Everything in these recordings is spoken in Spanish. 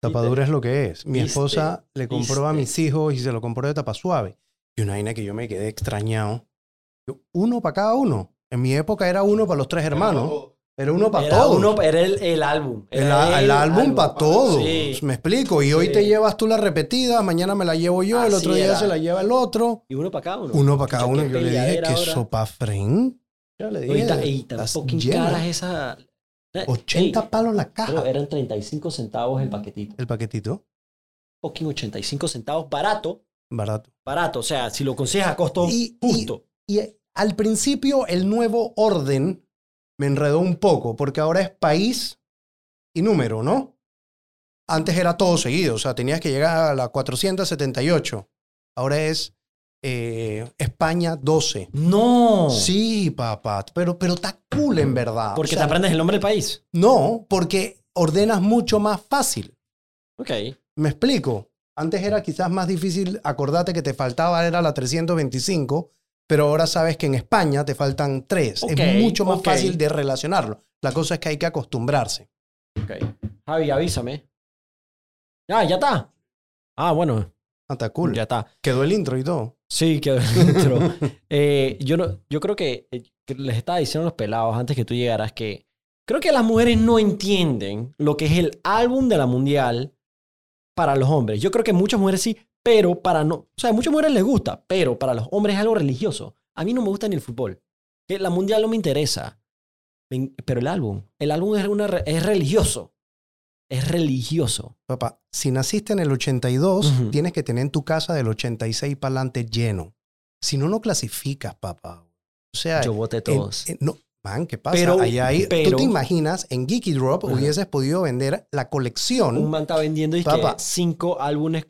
Tapadura es lo que es. Mi Viste, esposa le compró a mis hijos y se lo compró de tapa suave. Y una vaina que yo me quedé extrañado. Yo, uno para cada uno. En mi época era uno para los tres hermanos. Era uno para todos. uno, era el, el álbum. el, álbum para todos. Sí. Me explico. Y hoy te llevas tú la repetida, mañana me la llevo yo, el otro día era. se la lleva el otro. Y uno para cada uno. Uno para cada uno. qué Yo le dije que ahora. sopa fren. Ya le Y dije. y tan caras esa. 80 Ey, palos la pero caja. eran 35 centavos el paquetito. El paquetito. Fucking 85 centavos. Barato. Barato. Barato. O sea, si lo consigues a costo Y- justo. Y eh, al principio el nuevo orden me enredó un poco, porque ahora es país y número, ¿no? Antes era todo seguido, o sea, tenías que llegar a la 478. Ahora es eh, España 12. No. Sí, papá, pero, pero está cool en verdad. Porque O sea, te aprendes el nombre del país. No, porque ordenas mucho más fácil. Ok. Me explico. Antes era quizás más difícil acordarte que te faltaba, era la 325, pero ahora sabes que en España te faltan tres. Es mucho más fácil de relacionarlo. La cosa es que hay que acostumbrarse. Ok. Javi, avísame. Ah, ya está. Ah, bueno. Ah, está cool. Ya está. Quedó el intro y todo. Sí, quedó dentro. Eh, yo, no, yo creo que, eh, que les estaba diciendo a los pelados antes que tú llegaras que creo que las mujeres no entienden lo que es el álbum de la mundial para los hombres. Yo creo que muchas mujeres sí, pero para no. O sea, a muchas mujeres les gusta, pero para los hombres es algo religioso. A mí no me gusta ni el fútbol. Que La mundial no me interesa. Pero el álbum, el álbum es, una, es religioso. Es religioso. Papá, si naciste en el 82, Ujú. tienes que tener en tu casa del 86 para adelante lleno. Si no, no clasificas, papá. O sea, Yo voté todos. en- no, man, ¿qué pasa? Pero- Ahí hay- pero- Tú te imaginas, en Geeky Drop hubieses podido vender la colección. un man está vendiendo y Papá. cinco álbumes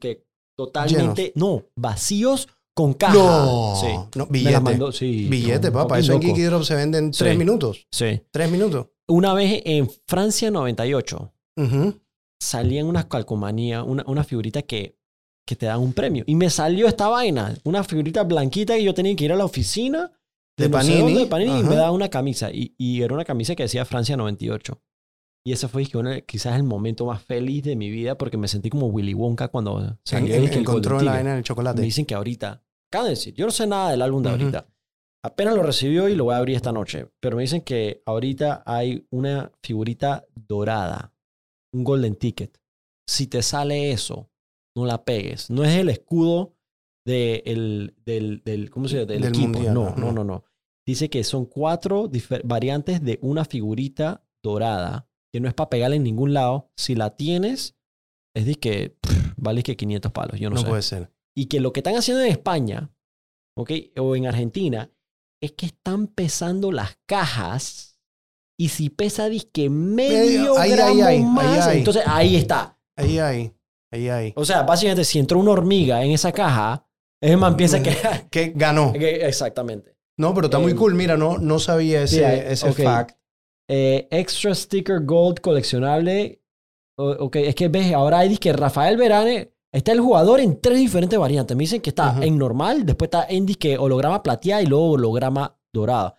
que totalmente no vacíos con caja. No, sí. no, billete. las mandó, sí. Billete, no, papá. Eso en. Geeky Drop se vende en Sí. tres minutos. Sí. Tres minutos. Una vez en Francia 98 Ujú. salían unas calcomanías, una, una figurita que, que te dan un premio. Y me salió esta vaina, una figurita blanquita que yo tenía que ir a la oficina De Panini. de Panini y me daban una camisa. Y, y era una camisa que decía Francia 98. Y ese fue quizás el momento más feliz de mi vida porque me sentí como Willy Wonka cuando En- salió en- el encontró la vaina en el Me chocolate. dicen que ahorita, de decir, yo no sé nada del álbum de ahorita. Apenas lo recibió y lo voy a abrir esta noche. Pero me dicen que ahorita hay una figurita dorada, un golden ticket. Si te sale eso, no la pegues. No es el escudo de el- del, del, ¿cómo se llama? del, Del equipo. mundial, no, no, no, no. Dice que son cuatro variantes de una figurita dorada que no es para pegarla en ningún lado. Si la tienes, es de que pff, vale que 500 palos. Yo no, No sé puede ser. y que lo que están haciendo en España, ¿ok? O en Argentina, es que están pesando las cajas y si pesa disque medio Medio, ahí, ahí, gramo ahí, ahí, más, ahí. entonces ahí está. Ahí hay. Ahí hay. O sea, básicamente si entró una hormiga en esa caja, ese man piensa que... Que ganó. que- Exactamente. No, pero está muy Eh, cool. Mira, no, no sabía ese, ese fact. Eh, extra sticker gold coleccionable. Ok, es que ves, ahora hay que Rafael Verane está el jugador en tres diferentes variantes. Me dicen que está en normal, después está en disque holograma plateada y luego holograma dorado.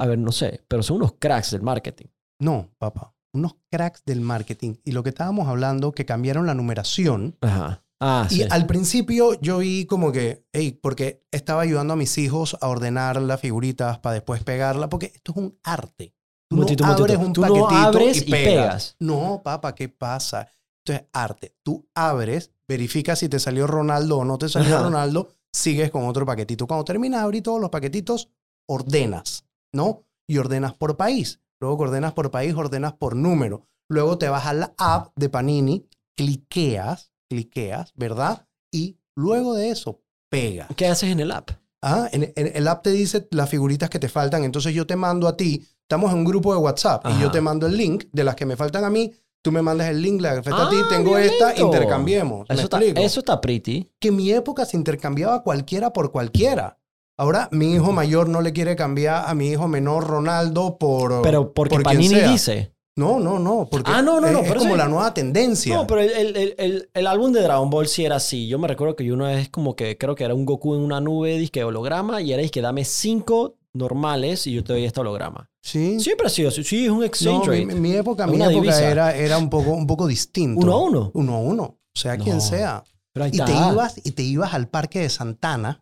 A ver, no sé, pero son unos cracks del marketing. No, papá. Unos cracks del marketing. Y lo que estábamos hablando, que cambiaron la numeración. Ajá. Ah, Y sí. al principio yo vi como que, hey, porque estaba ayudando a mis hijos a ordenar las figuritas para después pegarla, porque esto es un arte. Tú no abres un Tú no paquetito abres y y pegas. pegas. No, papá, ¿qué pasa? Esto es arte. Tú abres, verificas si te salió Ronaldo o no te salió Ajá. Ronaldo, sigues con otro paquetito. Cuando terminas de abrir todos los paquetitos, ordenas, ¿no? Y ordenas por país. Luego que ordenas por país, ordenas por número. Luego te vas a la app de Panini, cliqueas, cliqueas, ¿verdad? Y luego de eso, pega. ¿Qué haces en el app? Ah, en, en el app te dice las figuritas que te faltan. Entonces yo te mando a ti, estamos en un grupo de WhatsApp y yo Ajá. te mando el link de las que me faltan a mí. Tú me mandas el link, la que falta a ti, Ah, tengo esta, violento. intercambiemos. ¿Me Eso está, explico? eso está pretty. Que en mi época se intercambiaba cualquiera por cualquiera. Ahora mi hijo mayor no le quiere cambiar a mi hijo menor Ronaldo por. Pero porque por Panini dice. No, no, no. Porque Ah, no, no, es, no, es pero como sí. la nueva tendencia. No, pero el, el- el- el- álbum de Dragon Ball sí era así. Yo me recuerdo que yo una vez como que creo que era un Goku en una nube, disque holograma, y era que dame cinco normales y yo te doy este holograma. Sí. Siempre ha sido así. Sí, es un exchange mi, rate. mi época, mi época divisa. era, era un, poco, un poco distinto. Uno a uno. Uno a uno. O sea, quien sea. Pero ahí Y te, ibas, y te ibas al parque de Santana.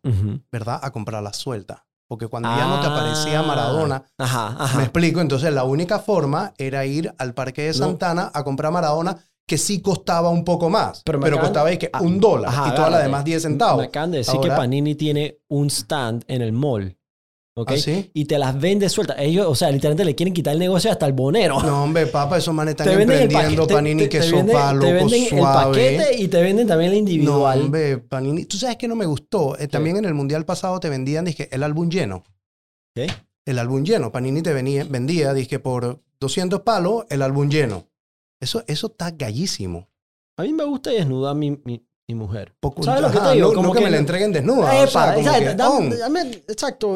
¿verdad? A comprar la suelta. Porque cuando ya no te aparecía Ah. Maradona, Ajá, me explico. Entonces, la única forma era ir al parque de No. Santana a comprar Maradona, que sí costaba un poco más. Pero Pero, acaban- costaba que Ah, un dólar ajá, y todas las demás 10 centavos. Me acaban de decir que Panini tiene un stand en el mall. ¿Ok? ¿Ah, sí? Y te las vende sueltas. Ellos, o sea, literalmente le quieren quitar el negocio hasta el bonero. No, hombre, papá, esos manes están te el emprendiendo paquete. panini te- que te son venden- pa' Te loco venden el paquete y te venden también No, individual. hombre, panini. Tú sabes que no me gustó. Eh, también en el mundial pasado te vendían, dije, el álbum lleno. ¿Qué? El álbum lleno. Panini te venía, vendía, dije, por 200 palos, el álbum lleno. Eso, eso está gallísimo. A mí me gusta desnudar mi, mi, mi mujer. Poco- ¿Sabes lo que te digo? No, Como no que, que me la no- entreguen desnuda. o Epa, sea, como exacto, que, dame- "Oh, dame- exacto.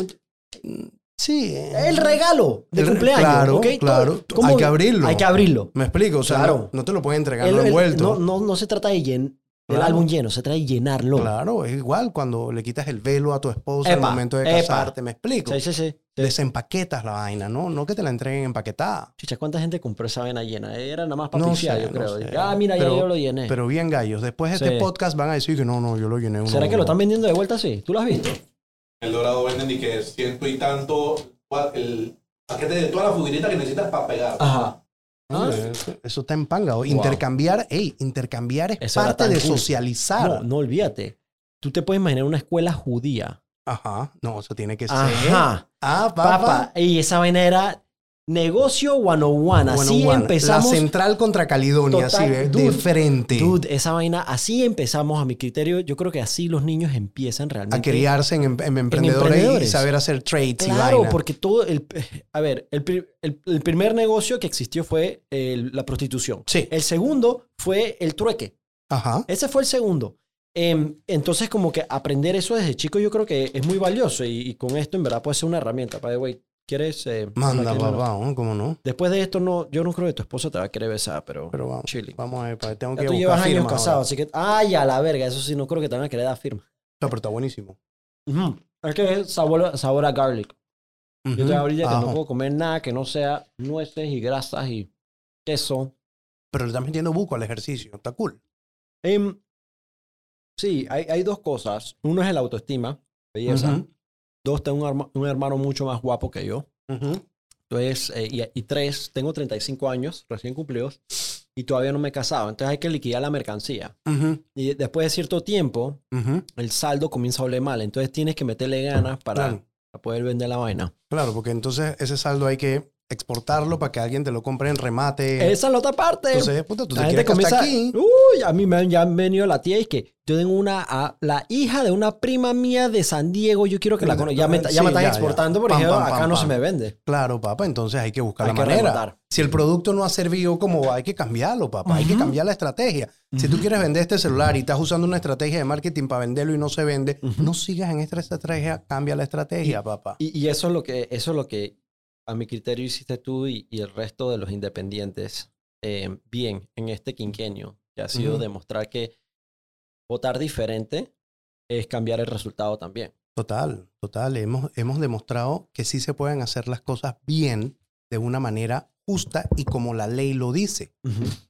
Sí. El regalo de el- cumpleaños. Claro, ¿ok? claro. Todo- ¿cómo- Hay que abrirlo. Hay que abrirlo. Me explico. O sea, Claro. no, no te lo pueden entregar El- no el- envuelto. no, no, no se trata de llen, Claro. álbum lleno, se trata de llenarlo. Claro, es igual cuando le quitas el velo a tu esposa al Epa, momento de epa. casarte. Me explico. Sí, sí, sí. sí. Desempaquetas la vaina, ¿no? No que te la entreguen empaquetada. Chicha, ¿cuánta gente compró esa vena llena? Era nada más para No pifiar, sé, yo creo. sé. Ah, mira, Pero- ya yo lo llené. Pero bien gallos. Después de Sí. este podcast van a decir que no, no, yo lo llené uno. ¿Será que lo están vendiendo de vuelta así? ¿Tú lo has visto? El dorado venden y que ciento y tanto el paquete de toda la figurita que necesitas para pegar. Ajá. Eso, eso está en panga. Intercambiar, ey, intercambiar es Eso parte de cool. socializar. No, no olvídate. Tú te puedes imaginar una escuela judía. Ajá. No, eso tiene que ser. Ajá. Ah, papá. Papá. Y esa vaina era negocio one-on-one. Así 101. empezamos. La central contra Caledonia, Total, así de, de dude, frente. Dude, esa vaina, así empezamos a mi criterio. Yo creo que así los niños empiezan realmente. a criarse en, en emprendedores, emprendedores. y saber hacer trades y Claro, vaina. porque todo el... A ver, el, el- el primer negocio que existió fue el- la prostitución. Sí. El segundo fue el trueque. Ajá. Ese fue el segundo. Em, entonces, como que aprender eso desde chico yo creo que es muy valioso y, y con esto en verdad puede ser una herramienta. The way, ¿quieres... eh, Manda, ¿quieres- papá, ¿no? ¿cómo no? Después de esto, no, yo no creo que tu esposa te va a querer besar, pero... Pero vamos, Chilling. vamos a ver, pa, tengo Ya que tú llevas años casado, ahora. así que... ¡Ay, a la verga! Eso sí, no creo que te van a querer dar firma. No, pero está buenísimo. Ujú. Es que es sabor, sabor a garlic. Yo Ujú. te ahorita que no puedo comer nada que no sea nueces y grasas y queso. Pero le estás metiendo buco al ejercicio. Está cool. Em, sí, hay, hay dos cosas. Uno es el autoestima, belleza. Ujú. Dos, tengo un, herma- un hermano mucho más guapo que yo. Entonces, eh, y, y tres, tengo 35 años recién cumplidos y todavía no me he casado. Entonces hay que liquidar la mercancía. Y después de cierto tiempo, el saldo comienza a oler mal. Entonces tienes que meterle ganas para, Claro. para poder vender la vaina. Claro, porque entonces ese saldo hay que exportarlo para que alguien te lo compre en remate. Esa es la otra parte. Entonces, puta, tú te gente quieres comienza. aquí. Uy, a mí me han, ya han venido la tía y que yo tengo una. a- la hija de una prima mía de San Diego. Yo quiero que la conozca. Ya me, ya Sí, me están ya, exportando yo, pam, acá pam, no pam. se me vende. Claro, papá, entonces hay que buscar Hay la que manera. Si el producto no ha servido como hay que cambiarlo, papá. Hay que cambiar la estrategia. Si tú quieres vender este celular y estás usando una estrategia de marketing para venderlo y no se vende, no sigas en esta estrategia, cambia la estrategia, papá. Y, y eso es lo que, eso es lo que a mi criterio hiciste tú y, y el resto de los independientes eh, bien en este quinquenio, que ha sido Ujú. demostrar que votar diferente es cambiar el resultado también. Total, total. Hemos, hemos demostrado que sí se pueden hacer las cosas bien de una manera justa y como la ley lo dice.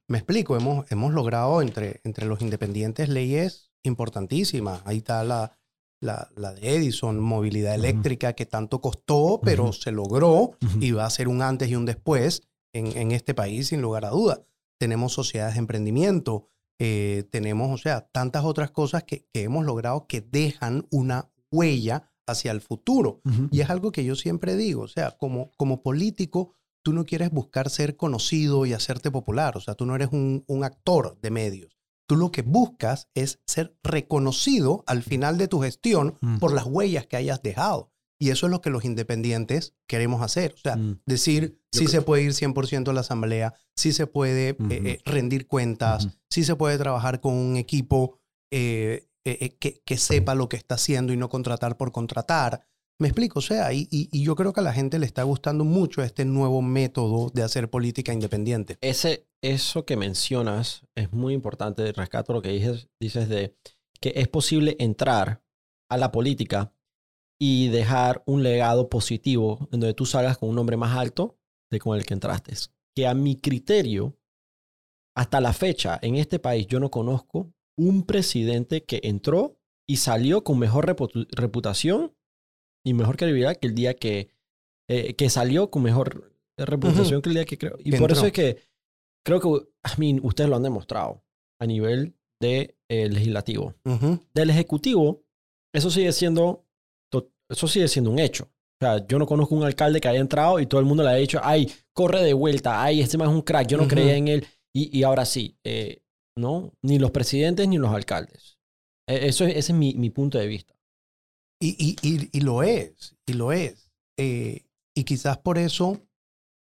Me explico, hemos, hemos logrado entre, entre los independientes leyes importantísimas. Ahí está la, la, la de Edison, movilidad eléctrica, que tanto costó, pero se logró y va a ser un antes y un después en, en este país, sin lugar a duda. Tenemos sociedades de emprendimiento, eh, tenemos, o sea, tantas otras cosas que, que hemos logrado que dejan una huella hacia el futuro. Y es algo que yo siempre digo, o sea, como, como político, tú no quieres buscar ser conocido y hacerte popular, o sea, tú no eres un, un actor de medios. Tú lo que buscas es ser reconocido al final de tu gestión Mm. por las huellas que hayas dejado. Y eso es lo que los independientes queremos hacer. O sea, Mm. decir si creo- se puede ir 100% a la asamblea, si se puede eh, eh, rendir cuentas, si se puede trabajar con un equipo eh, que, que sepa lo que está haciendo y no contratar por contratar. Me explico, o sea, y, yo creo que a la gente le está gustando mucho este nuevo método de hacer política independiente. Ese, eso que mencionas es muy importante. Rescato lo que dices, dices de que es posible entrar a la política y dejar un legado positivo en donde tú salgas con un nombre más alto de con el que entraste. Que a mi criterio, hasta la fecha, en este país yo no conozco un presidente que entró y salió con mejor repu- reputación y mejor credibilidad que el día que, eh, que salió con mejor reputación que el día que creo. Y Que por eso entró. es que creo que, I mean, ustedes lo han demostrado a nivel de eh, legislativo. Ujú. Del ejecutivo, eso sigue siendo, eso sigue siendo un hecho. O sea, yo no conozco un alcalde que haya entrado y todo el mundo le haya dicho, ay, corre de vuelta, ay, este más es un crack, yo no Ujú. creía en él. Y, y ahora sí, eh, ¿no? Ni los presidentes ni los alcaldes. Eh, Eso es, ese es mi, mi punto de vista. Y, y, y, y lo es, y lo es. Eh, y quizás por eso,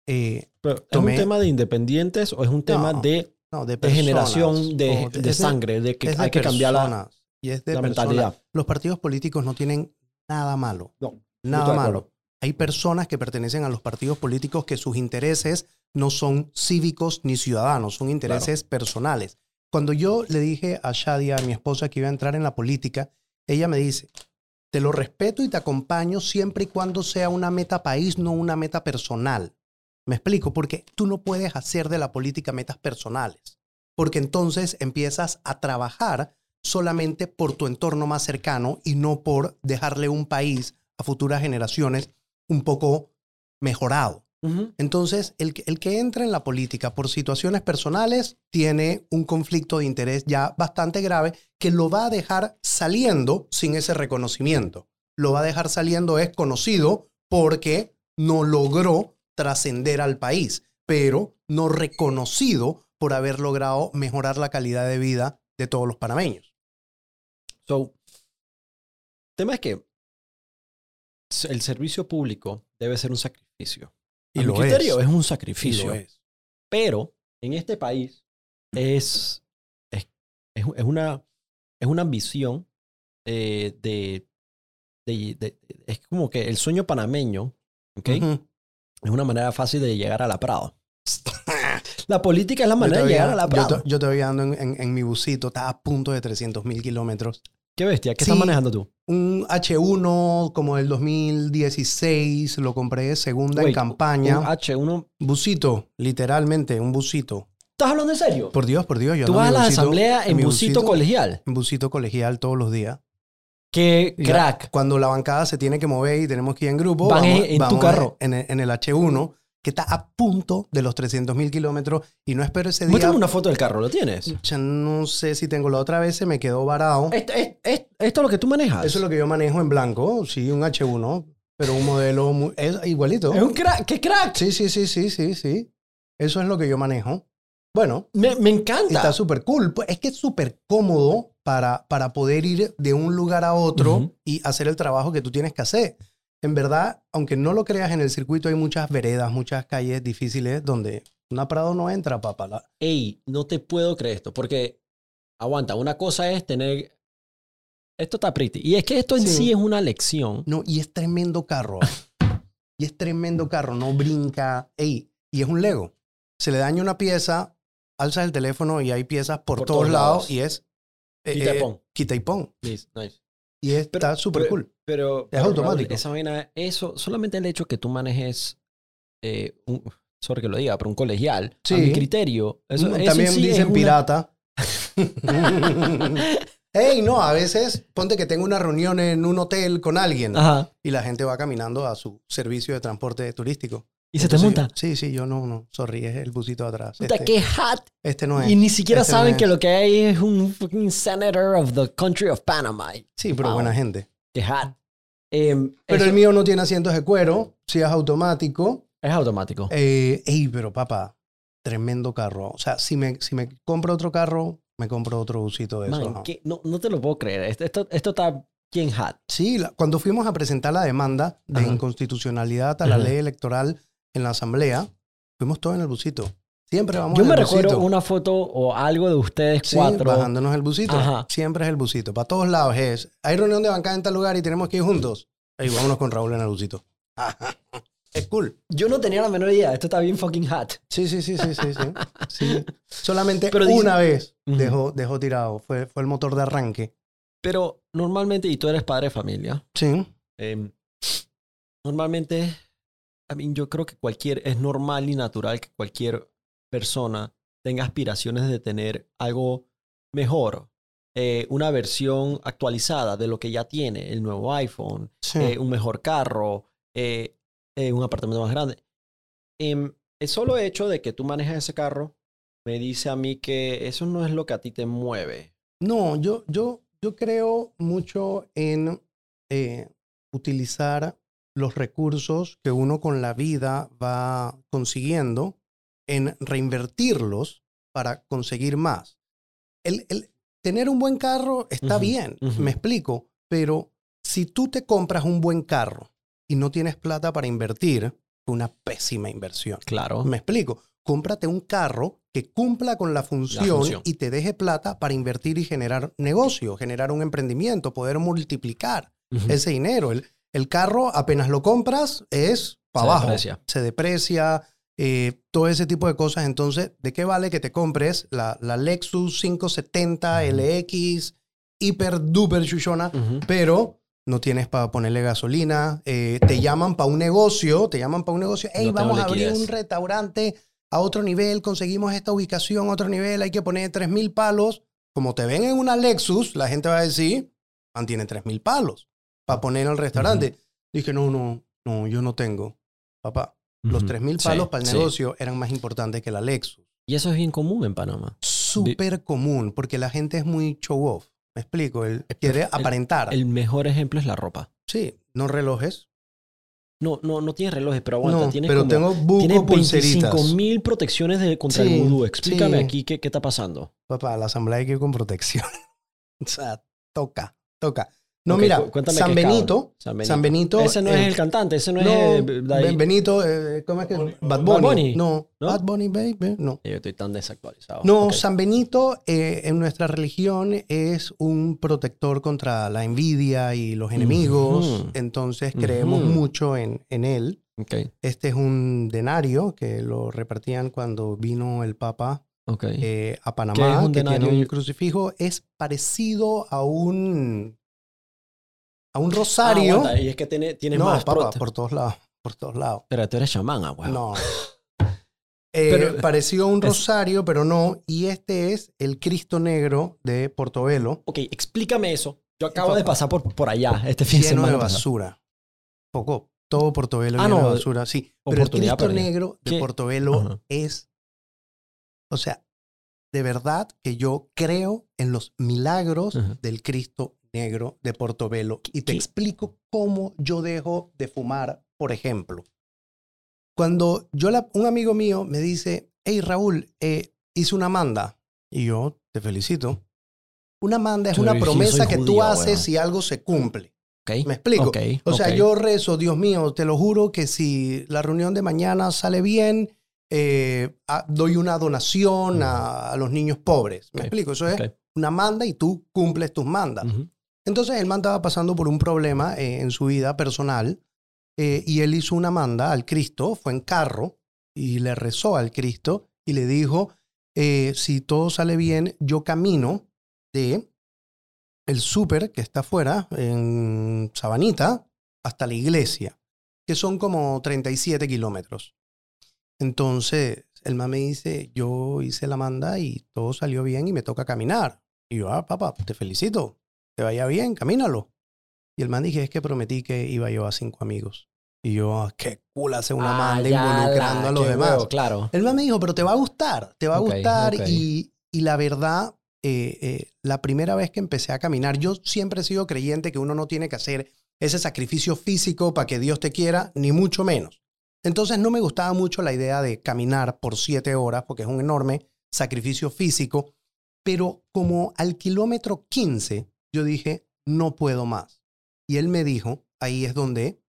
eh, Pero, ¿Es Tomé- un tema de independientes o es un tema No, de, no, de, generación de, de sangre, de que hay que cambiar la, y es de la mentalidad? Los partidos políticos no tienen nada malo. No, Nada malo. Hay personas que pertenecen a los partidos políticos que sus intereses no son cívicos ni ciudadanos, son intereses personales. Cuando yo le dije a Shadia, a mi esposa, que iba a entrar en la política, ella me dice, te lo respeto y te acompaño siempre y cuando sea una meta país, no una meta personal. Me explico, porque tú no puedes hacer de la política metas personales, porque entonces empiezas a trabajar solamente por tu entorno más cercano y no por dejarle un país a futuras generaciones un poco mejorado. Entonces, el que, el que entra en la política por situaciones personales tiene un conflicto de interés ya bastante grave que lo va a dejar saliendo sin ese reconocimiento. Lo va a dejar saliendo es conocido porque no logró trascender al país, pero no reconocido por haber logrado mejorar la calidad de vida de todos los panameños. So, el tema es que el servicio público debe ser un sacrificio. Y A mi lo criterio es. es un sacrificio. es. Pero en este país es, es, es, una, es una ambición eh, de, de- de- Es como que el sueño panameño, ¿ok? Es una manera fácil de llegar a la Prado. La política es la Yo manera de llegar a la yo, Prado. to- yo todavía ando en, en- en mi busito, está a punto de 300 mil kilómetros. ¿Qué bestia? ¿Qué Sí. estás manejando tú? Un H1 como el 2016, lo compré de segunda en campaña. Un H1. busito, literalmente, un busito. ¿Estás hablando en serio? Por Dios, por Dios, yo Tú vas a la busito- asamblea en busito colegial. En busito colegial todos los días. ¡Qué crack! Cuando la bancada se tiene que mover y tenemos que ir en grupo, Van vamos, en- tu carro. En en el H1, que está a punto de los 300 mil kilómetros y no espero ese día. Una foto del carro, ¿lo tienes? Ya no sé si tengo la otra vez, se me quedó varado. Esto, es- es- esto es lo que tú manejas. Eso es lo que yo manejo en blanco, sí, un H1, pero un modelo muy- es igualito. Es un crack. ¡Qué crack! Sí, sí, sí, sí, sí, sí. Eso es lo que yo manejo. Bueno, Me, encanta. está súper cool. Pues es que es súper cómodo para, para poder ir de un lugar a otro Ujú. y hacer el trabajo que tú tienes que hacer. En verdad, aunque no lo creas, en el circuito hay muchas veredas, muchas calles difíciles donde una Prado no entra, papá. La- Ey, no te puedo creer esto. Porque, aguanta, una cosa es tener... Esto está pretty. Y es que esto en sí, Sí. es una lección. No, y es tremendo carro. ah. y es tremendo carro, no brinca. Ey, y es un Lego. Se le daña una pieza, alzas el teléfono y hay piezas por, Por todos, todos lados, lados. y es... eh, Quita y eh, pon. Quita y pon. Nice, nice. Y está súper cool. Pero, Es automático. esa vaina, eso, solamente el hecho que tú manejes, eh, un, sorry que lo diga, pero un colegial, a Sí. mi criterio, eso, eso en También sí es dicen una- pirata. Ey, no, a veces ponte que tengo una reunión en un hotel con alguien Ajá. y la gente va caminando a su servicio de transporte turístico. Y se te Entonces, monta. Sí, sí, yo no, no, sorry, es el busito de atrás. Puta, Este, qué hot. este no es. Y ni siquiera Este no saben es. que lo que hay es un fucking senator of the country of Panama. Sí, pero Wow. buena gente. Em, Pero eso el mío no tiene asientos de cuero, sí es automático. es automático. Eh, ey, pero papá, tremendo carro. O sea, si me, si me compro otro carro, me compro otro busito de Man, eso. no, no te lo puedo creer. Esto, esto, esto está bien hot. Sí, la- cuando fuimos a presentar la demanda de Ajá. inconstitucionalidad a la Ajá. ley electoral en la asamblea, fuimos todos en el busito. Siempre vamos Yo en me el recuerdo busito. una foto o algo de ustedes Sí, cuatro. bajándonos el busito. Ajá. Siempre es el busito. Para todos lados es. Hay reunión de bancada en tal lugar y tenemos que ir juntos. Ahí vámonos con Raúl en el busito. es cool. Yo no tenía la menor idea. Esto está bien fucking hot. Sí, sí, sí, sí, sí. sí. Sí. Solamente Pero dice- una vez dejó, dejó tirado. Fue, fue el motor de arranque. Pero normalmente, y tú eres padre de familia, Sí. Em, normalmente, I mean, yo creo que cualquier, es normal y natural que cualquier persona tenga aspiraciones de tener algo mejor, eh, una versión actualizada de lo que ya tiene, el nuevo iPhone, Sí. eh, un mejor carro, eh, un apartamento más grande. Em, el solo hecho de que tú manejas ese carro me dice a mí que eso no es lo que a ti te mueve. No, yo, yo, yo creo mucho en utilizar los recursos que uno con la vida va consiguiendo en reinvertirlos para conseguir más. El, el tener un buen carro está bien, me explico, pero si tú te compras un buen carro y no tienes plata para invertir, fue una pésima inversión. Claro. Me explico. Cómprate un carro que cumpla con la función, función. y te deje plata para invertir y generar negocio, generar un emprendimiento, poder multiplicar ese dinero. El, el carro, apenas lo compras, es para Se abajo. deprecia. Se deprecia, eh, todo ese tipo de cosas. Entonces, ¿de qué vale que te compres la, la Lexus 570 Ujú. LX hiper duper chuchona, pero no tienes para ponerle gasolina, eh, te llaman para un negocio, te llaman para un negocio, hey, No vamos a abrir un restaurante a otro nivel, conseguimos esta ubicación a otro nivel, hay que poner 3 mil palos. Como te ven en una Lexus, la gente va a decir, man, tiene 3 mil palos para poner en el restaurante. Dije, no, no, no, yo no tengo. Papá, los Ujú. 3 mil Sí, palos para el sí. negocio eran más importantes que la Lexus. Y eso es bien común en Panamá. Súper común, porque la gente es muy show off. Me explico, él quiere aparentar. El mejor ejemplo es la ropa. Sí, no relojes. No, no, no tienes relojes, pero aguanta. no, tienes pero como, tengo buco pulseritas. 25 mil protecciones de, contra Sí, el vudú. Explícame sí. aquí qué, qué está pasando. Papá, la asamblea hay que ir con protección. o sea, toca, toca. No, mira, San qué Benito. San Benito. San Benito. Ese no eh, es el cantante, ese no, no, es eh, Benito, eh, ¿cómo es que? Bunny. Bad Bad Bunny. Bunny. No, ¿No? Bad Bunny, baby, no. Yo estoy tan desactualizado. No. San Benito eh, en nuestra religión es un protector contra la envidia y los enemigos. Entonces creemos mucho en, en él. Ok, Este es un denario que lo repartían cuando vino el Papa eh, a ¿Qué Panamá, es un que denario? tiene un crucifijo. Es parecido a un, a un Ah, rosario. y es que tiene, tiene no, más papá, por todos lados. Por todos lados. Pero tú eres chamán, ah, huevo. No. Eh, Pero- pareció un es- rosario, pero no. Y este es el Cristo Negro de Portobelo, Ok, explícame eso. Yo acabo de pasar por, por allá este fin de lleno de semana. pasado. basura. Poco, todo Portobelo Ah, lleno no, de basura, sí. Pero el Cristo perdida. Negro de ¿Qué? Portobelo es, o sea, de verdad que yo creo en los milagros del Cristo Negro de Portobelo. Y te ¿Qué? explico cómo yo dejo de fumar, por ejemplo. Cuando yo, la- un amigo mío me dice, hey Raúl, eh, hice una manda. Y yo, te felicito. Una manda es una sí promesa que tú haces si algo se cumple. Ok, ¿Me explico? ok, O sea, yo rezo, Dios mío, te lo juro que si la reunión de mañana sale bien, eh, doy una donación a, a los niños pobres. ¿Me explico? Eso es una manda y tú cumples tus mandas. Entonces el man estaba pasando por un problema eh, en su vida personal eh, y él hizo una manda al Cristo, fue en carro y le rezó al Cristo y le dijo, eh, si todo sale bien, yo camino de el súper que está afuera en Sabanita hasta la iglesia, que son como 37 kilómetros. Entonces el man me dice, yo hice la manda y todo salió bien y me toca caminar. Y yo, ah, papá, te felicito te vaya bien, camínalo. Y el man dije, es que prometí que iba yo a cinco amigos. Y yo, ah, qué cool hace una Ah, manda involucrando la- a los demás. huevo, claro. El man me dijo, pero te va a gustar, te va a gustar. Y, y la verdad, eh, eh, la primera vez que empecé a caminar, yo siempre he sido creyente que uno no tiene que hacer ese sacrificio físico para que Dios te quiera, ni mucho menos. Entonces no me gustaba mucho la idea de caminar por siete horas, porque es un enorme sacrificio físico. Pero como al kilómetro 15, yo dije, no puedo más. Y él me dijo, ahí es donde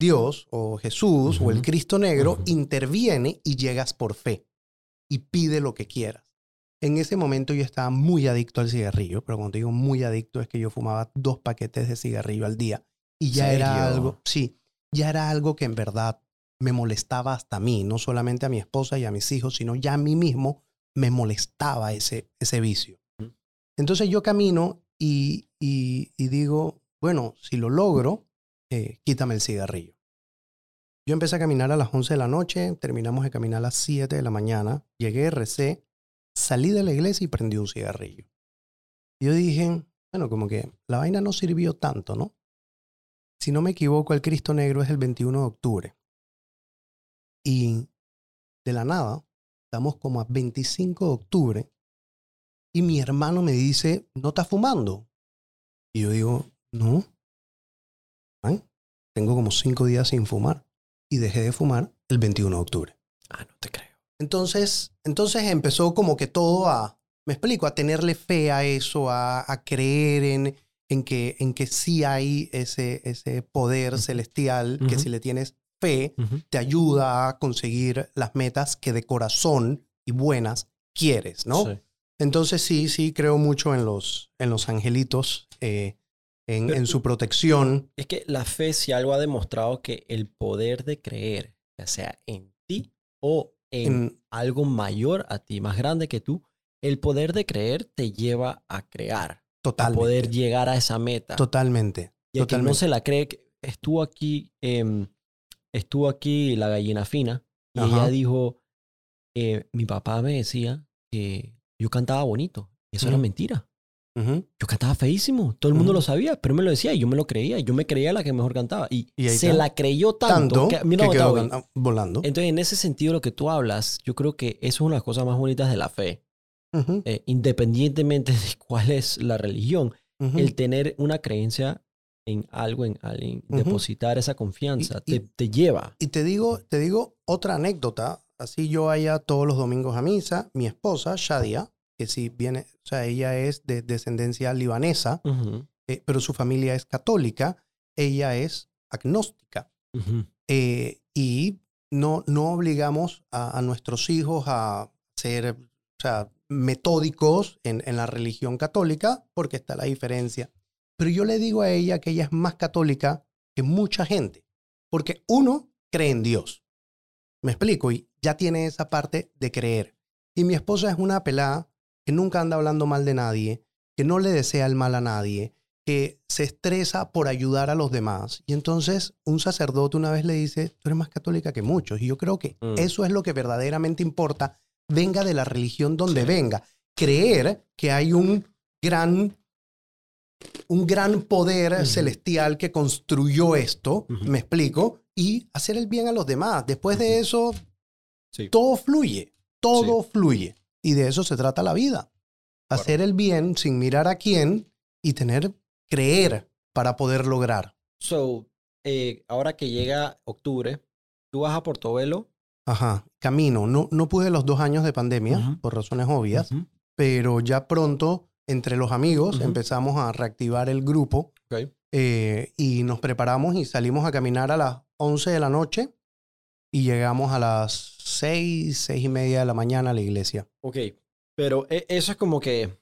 Dios o Jesús o el. Cristo negro interviene y llegas por fe y pide lo que quieras. En ese momento yo estaba muy adicto al cigarrillo, pero cuando digo muy adicto es que yo fumaba dos paquetes de cigarrillo al día y ya era algo, sí, ya era algo que en verdad me molestaba hasta a mí, no solamente a mi esposa y a mis hijos, sino ya a mí mismo me molestaba ese, ese vicio. Entonces yo camino y, digo, bueno, si lo logro, eh, quítame el cigarrillo. Yo empecé a caminar a las 11 de la noche, terminamos de caminar a las 7 de la mañana, llegué, recé, salí de la iglesia y prendí un cigarrillo. Yo dije, bueno, como que la vaina no sirvió tanto, ¿no? Si no me equivoco, el Cristo Negro es el 21 de octubre. Y de la nada, estamos como a 25 de octubre y mi hermano me dice, ¿no estás fumando? Y yo digo, no. Ay, tengo como cinco días sin fumar y dejé de fumar el 21 de octubre. Ah, no te creo. Entonces, entonces empezó como que todo a, me explico, a tenerle fe a eso, a, a creer en, en, que, en que sí hay ese, ese poder celestial, que si le tienes fe, te ayuda a conseguir las metas que de corazón y buenas quieres, ¿no? Sí. Entonces sí, sí creo mucho en los, en los angelitos, eh, en, Pero- en su protección. Es que la fe si algo ha demostrado que el poder de creer, ya sea en ti o en, En, algo mayor a ti, más grande que tú, el poder de creer te lleva a crear, a totalmente. poder llegar a esa meta. Totalmente. y el que no se la cree, estuvo aquí, em, estuvo aquí la gallina fina y Ajá. ella dijo, eh, mi papá me decía que yo cantaba bonito. Y eso era mentira. Yo cantaba feísimo. Todo el mundo lo sabía, pero me lo decía y yo me lo creía. Yo me creía la que mejor cantaba. Y, se está. la creyó tanto, Tanto que, mira quedó hoy. volando. Entonces, en ese sentido, lo que tú hablas, yo creo que eso es una de las cosas más bonitas de la fe. Eh, independientemente de cuál es la religión, el tener una creencia en algo, en alguien, depositar esa confianza, Y- y- te, te lleva. Y te digo, te digo otra anécdota. Así yo vaya todos los domingos a misa. Mi esposa, Shadia, que sí viene, o sea, ella es de descendencia libanesa, eh, pero su familia es católica. Ella es agnóstica. Eh, y no, no obligamos a, a nuestros hijos a ser o sea, metódicos en, en la religión católica porque está la diferencia. Pero yo le digo a ella que ella es más católica que mucha gente, porque uno cree en Dios. Me explico, y ya tiene esa parte de creer. Y mi esposa es una pelada que nunca anda hablando mal de nadie, que no le desea el mal a nadie, que se estresa por ayudar a los demás. Y entonces un sacerdote una vez le dice, tú eres más católica que muchos. Y yo creo que Mm. eso es lo que verdaderamente importa, venga de la religión donde Sí. venga. Creer que hay un gran, un gran poder celestial que construyó esto, me explico, y hacer el bien a los demás. Después de eso, Sí. todo fluye, todo fluye. Y de eso se trata la vida. Hacer el bien sin mirar a quién y tener, creer para poder lograr. So, eh, ahora que llega octubre, tú vas a Portobelo. Ajá, camino. No, no pude los dos años de pandemia, por razones obvias, pero ya pronto, entre los amigos, empezamos a reactivar el grupo eh, y nos preparamos y salimos a caminar a las 11 de la noche y llegamos a las 6, 6 y media de la mañana a la iglesia. Ok, pero e- eso es como que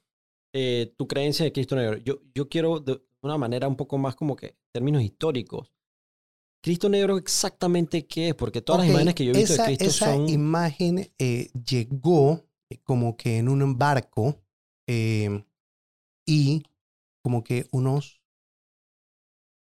eh, tu creencia de Cristo Negro. Yo, yo quiero de una manera un poco más como que términos históricos. Cristo Negro exactamente qué es, porque todas las imágenes que yo he visto esa, de Cristo esa son... imagen eh, llegó eh, como que en un barco eh, y como que unos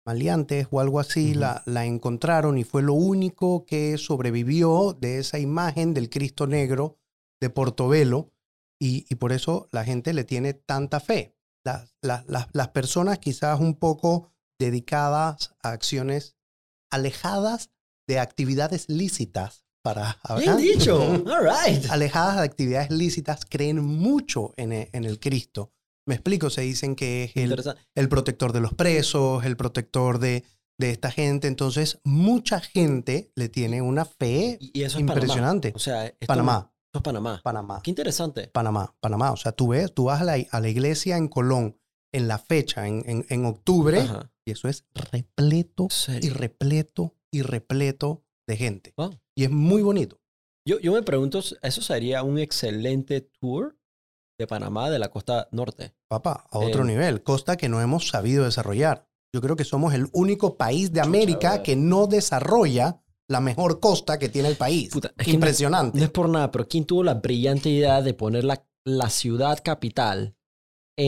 maleantes o algo así la, la encontraron y fue lo único que sobrevivió de esa imagen del Cristo Negro de Portobelo y, y por eso la gente le tiene tanta fe. Las, las, las, las personas quizás un poco dedicadas a acciones alejadas de actividades lícitas para Bien dicho. All right. alejadas de actividades lícitas creen mucho en en el Cristo. Me explico, se dicen que es el, protector de los presos, el protector de, de esta gente. Entonces, mucha gente le tiene una fe Y, y eso es impresionante. Panamá. O sea, esto- Panamá, Eso es Panamá. Panamá, Qué interesante. Panamá, Panamá. O sea, tú ves, tú vas a la, a la iglesia en Colón en la fecha, en, en, en octubre, Ajá. y eso es repleto ¿En y repleto y repleto de gente. Wow. Y es muy bonito. Yo, yo me pregunto, ¿eso sería un excelente tour de Panamá de la costa norte? Papá, a otro Eh, nivel. Costa que no hemos sabido desarrollar. Yo creo que somos el único país de América que no desarrolla la mejor costa que tiene el país. Puta, es que no- Impresionante. No es por nada, pero ¿quién tuvo la brillante idea de poner la, la ciudad capital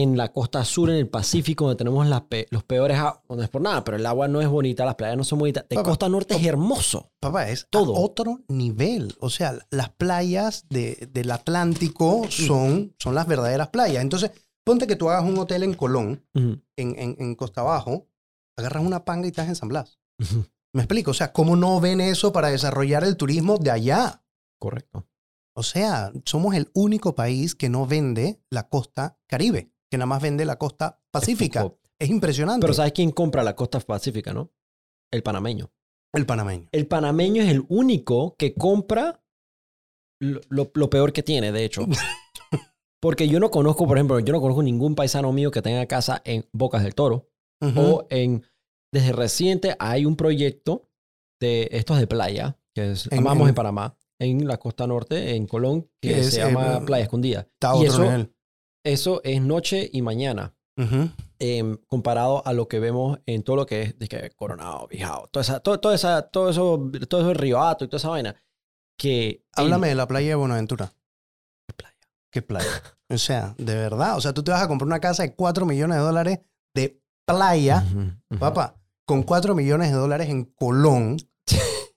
en la costa sur, en el Pacífico, donde tenemos las pe- los peores aguas. No es por nada, pero el agua no es bonita, las playas no son bonitas. De Papá, costa norte es hermoso. Papá, es Todo. otro nivel. O sea, las playas de- del Atlántico son, son las verdaderas playas. Entonces, ponte que tú hagas un hotel en Colón, en, en, en Costa Abajo, agarras una panga y estás en San Blas. Me explico. O sea, ¿cómo no ven eso para desarrollar el turismo de allá? Correcto. O sea, somos el único país que no vende la costa caribe, que nada más vende la costa pacífica. Es impresionante. Pero ¿sabes quién compra la costa pacífica, no? El panameño. el panameño. El panameño es el único que compra lo, lo- lo peor que tiene, de hecho. Porque yo no conozco, por ejemplo, yo no conozco ningún paisano mío que tenga casa en Bocas del Toro o en... Desde reciente hay un proyecto de estos de playa, que es, En- amamos en- en Panamá, en la costa norte, en Colón, que se llama Playa Escondida. Está y otro eso, nivel. Eso es noche y mañana. Em, comparado a lo que vemos en todo lo que es de que Coronado, Bijao, toda esa, todo, toda esa, todo eso, todo eso Hato y toda esa vaina. Que Háblame de la playa de Buenaventura. ¿Qué playa? ¿Qué playa? O sea, de verdad. O sea, tú te vas a comprar una casa de 4 millones de dólares de playa, ujú. papá, con 4 millones de dólares en Colón.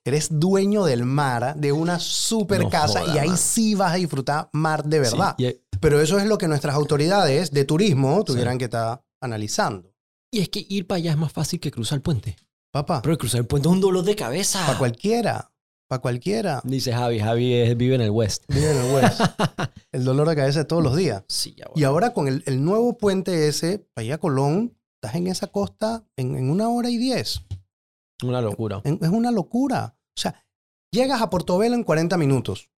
Eres dueño del mar, de una super No casa, joda, y ahí man. sí vas a disfrutar mar de Sí, verdad. y, Pero eso es lo que nuestras autoridades de turismo tuvieran que estar analizando. y es que ir para allá es más fácil que cruzar el puente. Papá, Pero cruzar el puente es un dolor de cabeza. para cualquiera, para cualquiera. Dice Javi, Javi es- vive en el West. Vive en el West. el dolor de cabeza de todos los días. sí, ya, Y ahora con el, el nuevo puente ese, para allá Colón, estás en esa costa en, en una hora y diez. Una locura. En- es una locura. O sea, llegas a Portobelo en 40 minutos.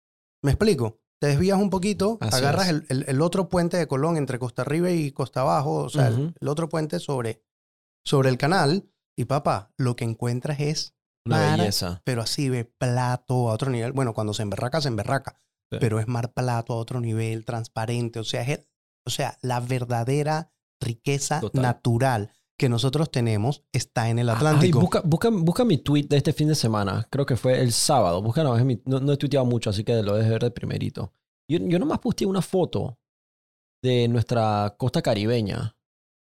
¿Me explico? Te desvías un poquito, Así agarras el, el- el otro puente de Colón entre Costa Arriba y Costa Abajo, o sea, el- otro puente sobre, sobre el canal. Y papá, lo que encuentras es, Una Mar- belleza. pero así ve plato a otro nivel. Bueno, cuando se emberraca, se emberraca. Sí. Pero es mar plato a otro nivel, transparente. O sea, es el- o sea la verdadera riqueza Total. natural que nosotros tenemos está en el Ah, Ay, Atlántico. busca, busca, busca mi tweet de este fin de semana. Creo que fue el sábado. Busca, no, es mi- no, no he tuiteado mucho, así que lo debes ver de primerito. Yo, yo nomás posteé una foto de nuestra costa caribeña.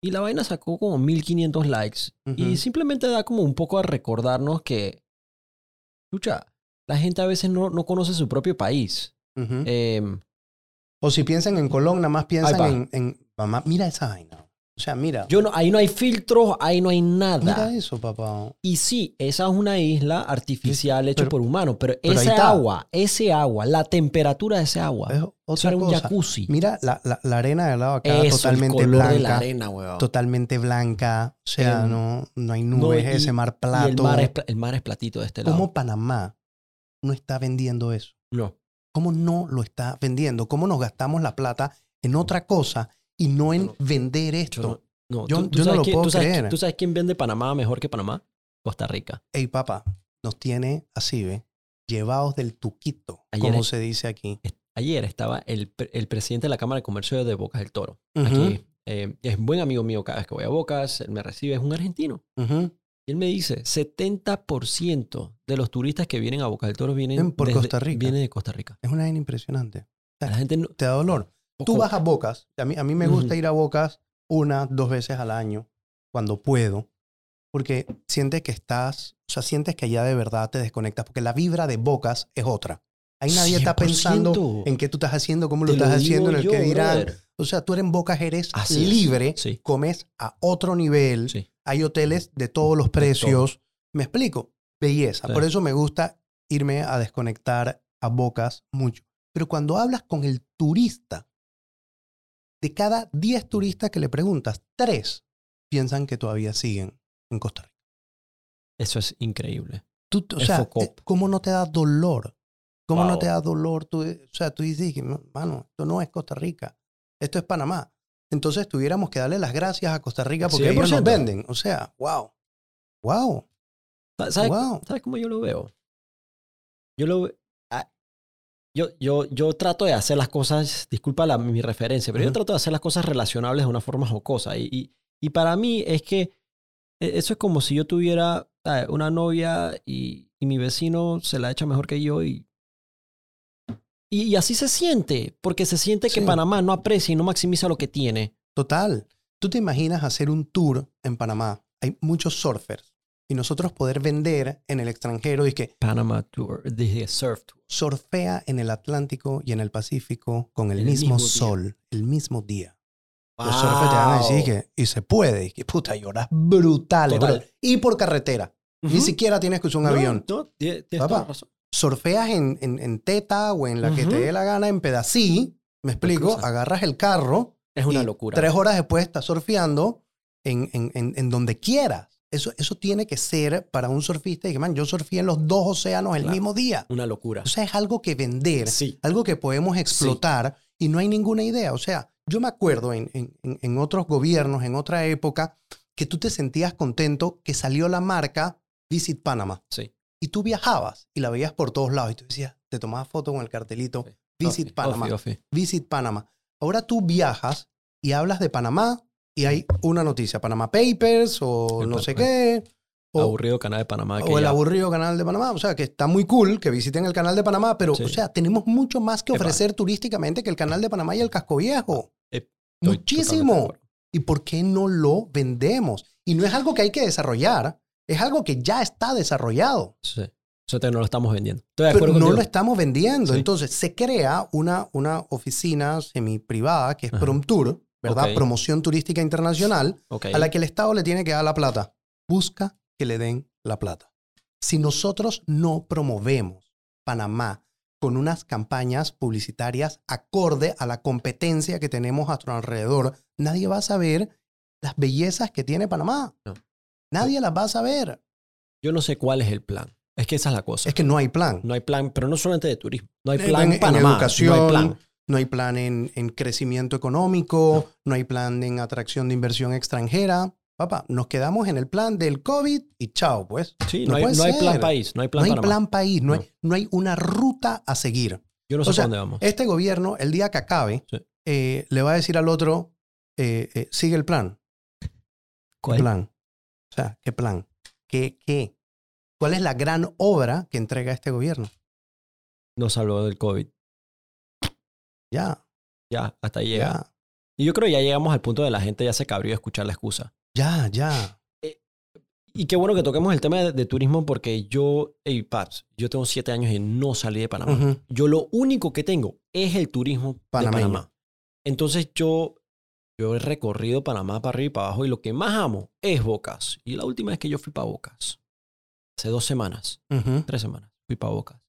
Y la vaina sacó como 1500 likes. Y simplemente da como un poco a recordarnos que, escucha, la gente a veces no, no conoce su propio país. Em, O si piensan en Colón, nada más piensan en, en- Mamá, mira esa vaina. O sea, mira. yo no, ahí no hay filtros, ahí no hay mira nada. eso, papá. Y sí, esa es una isla artificial hecha por humanos, pero, pero está. agua, ese agua, la temperatura de ese agua, Es eso otra era un cosa. jacuzzi. Mira la, la, la arena del lado acá, Eso, totalmente el color blanca. de la arena, weón. Totalmente blanca. O sea, no, no hay no, nubes, y- ese mar plato. el mar, es, el mar es platito de este lado. ¿Cómo Panamá no está vendiendo eso? No. ¿Cómo no lo está vendiendo? ¿Cómo nos gastamos la plata en otra cosa y no en No, vender Yo esto? no, no, Yo- ¿tú- tú yo no lo quién- puedo tú sabes- creer. ¿Tú sabes quién vende Panamá mejor que Panamá? Costa Rica. Ey, papá, nos tiene así, ¿ve? Llevados del tuquito, Ayer como es- se dice aquí. Ayer estaba el, el presidente de la Cámara de Comercio de Bocas del Toro. Aquí. Eh, es buen amigo mío cada vez que voy a Bocas. Él me recibe, es un argentino. Y él me dice, 70% de los turistas que vienen a Bocas del Toro vienen, por desde- Costa Rica. vienen de Costa Rica. Es una vaina impresionante. La gente no, Te da dolor. Tú vas a Bocas. A mí, a mí me gusta ir a Bocas una, dos veces al año, cuando puedo, porque sientes que estás, o sea, sientes que allá de verdad te desconectas, porque la vibra de Bocas es otra. Ahí nadie está 100%. pensando en qué tú estás haciendo, cómo lo estás haciendo, en el yo, que dirán. brother. O sea, tú eres en Bocas, eres Así libre, Sí, comes a otro nivel, sí. hay hoteles de todos los precios. ¿Me explico? Belleza. Por eso me gusta irme a desconectar a Bocas mucho. Pero cuando hablas con el turista, de cada 10 turistas que le preguntas, 3 piensan que todavía siguen en Costa Rica. Eso es increíble. Tú, o sea, Focop. eh, ¿cómo no te da dolor? ¿Cómo no te da dolor? Tú, o sea, tú dices, que, "No, mano, esto no es Costa Rica, esto es Panamá. Entonces tuviéramos que darle las gracias a Costa Rica porque ellos nos 100%. venden. O sea, wow. Wow. Sa- ¿Sabes, Wow. ¿Sabes cómo yo lo veo? Yo lo yo, yo, yo trato de hacer las cosas, disculpa la, mi referencia, pero yo trato de hacer las cosas relacionables de una forma jocosa. Y, y, y para mí es que eh, eso es como si yo tuviera ¿sabes? una novia y, y mi vecino se la echa mejor que yo y, y, así se siente, porque se siente que. Panamá no aprecia y no maximiza lo que tiene Total. Tú te imaginas hacer un tour en Panamá. Hay muchos surfers. Y nosotros poder vender en el extranjero y que Panama Tour, dije Surf Tour. surfea en el Atlántico y en el Pacífico con el, El mismo, sol, el mismo día. Los surfers te van a decir que, y se puede, y que puta. Total. bro. Y por carretera. Ni siquiera tienes que usar un No, avión. No, tie- tienes Papá. razón. Surfeas en, en, en teta o en la que te dé la gana, en pedací. Me explico. Agarras el carro. Es una y locura. Tres horas después estás surfeando en, en, en, en donde quieras. Eso, eso tiene que ser para un surfista. Y que, man, yo surfé en los dos océanos el Claro. mismo día. Una locura. O sea, es algo que vender, Sí. algo que podemos explotar y no hay ninguna idea. O sea, yo me acuerdo en, en, otros gobiernos, en otra época, que tú te sentías contento que salió la marca Visit Panama Sí. y tú viajabas y la veías por todos lados y tú decías, te tomabas foto con el cartelito Sí. Visit Panama. Visit Panama. Ahora tú viajas y hablas de Panamá y hay una noticia, Panama Papers o El no sé qué. O, Aburrido canal de Panamá. que o el ya- aburrido canal de Panamá. O sea, que está muy cool que visiten el canal de Panamá, pero, Sí. o sea, tenemos mucho más que Epa. ofrecer turísticamente que el canal de Panamá y el Casco Viejo. Eh, Muchísimo. ¿Y por qué no lo vendemos? Y no es algo que hay que desarrollar, es algo que ya está desarrollado. Sí. Eso te- no lo estamos vendiendo. Estoy de Pero no contigo. lo estamos vendiendo. Sí. Entonces, se crea una, una oficina semi-privada que es Ajá. PromTour, ¿verdad? Promoción Turística Internacional, a la que el Estado le tiene que dar la plata. Busca que le den la plata. Si nosotros no promovemos Panamá con unas campañas publicitarias acorde a la competencia que tenemos a nuestro alrededor, nadie va a saber las bellezas que tiene Panamá. No. Nadie las va a saber. Yo no sé cuál es el plan. Es que esa es la cosa. Es que no hay plan. No hay plan, pero no solamente de turismo. No hay plan en- educación, No hay plan. No hay plan en, en crecimiento económico, no. hay plan en atracción de inversión extranjera. Papá, nos quedamos en el plan del COVID y chao, pues. Sí, no no, hay, no hay plan país. No hay No plan hay Panamá. plan país, no, No. Hay, no hay una ruta a seguir. Yo no sé O sea, dónde vamos. Este gobierno, el día que acabe, Sí. eh, le va a decir al otro, eh, eh, sigue el plan. ¿Qué ¿Cuál? plan? O sea, ¿qué plan? ¿Qué, ¿Qué? ¿Cuál es la gran obra que entrega este gobierno? Nos salvó del COVID. Ya, Ya, hasta ahí llega. ya, Y yo creo que ya llegamos al punto de la gente ya se cabrió de escuchar la excusa. ya, ya. Y qué bueno que toquemos el tema de, de turismo porque yo, hey, Paps, yo tengo siete años y no salí de Panamá. Yo lo único que tengo es el turismo Panameño. de Panamá. Entonces yo, yo he recorrido Panamá para arriba y para abajo y lo que más amo es Bocas. Y la última vez que yo fui para Bocas, hace dos semanas, tres semanas, fui para Bocas.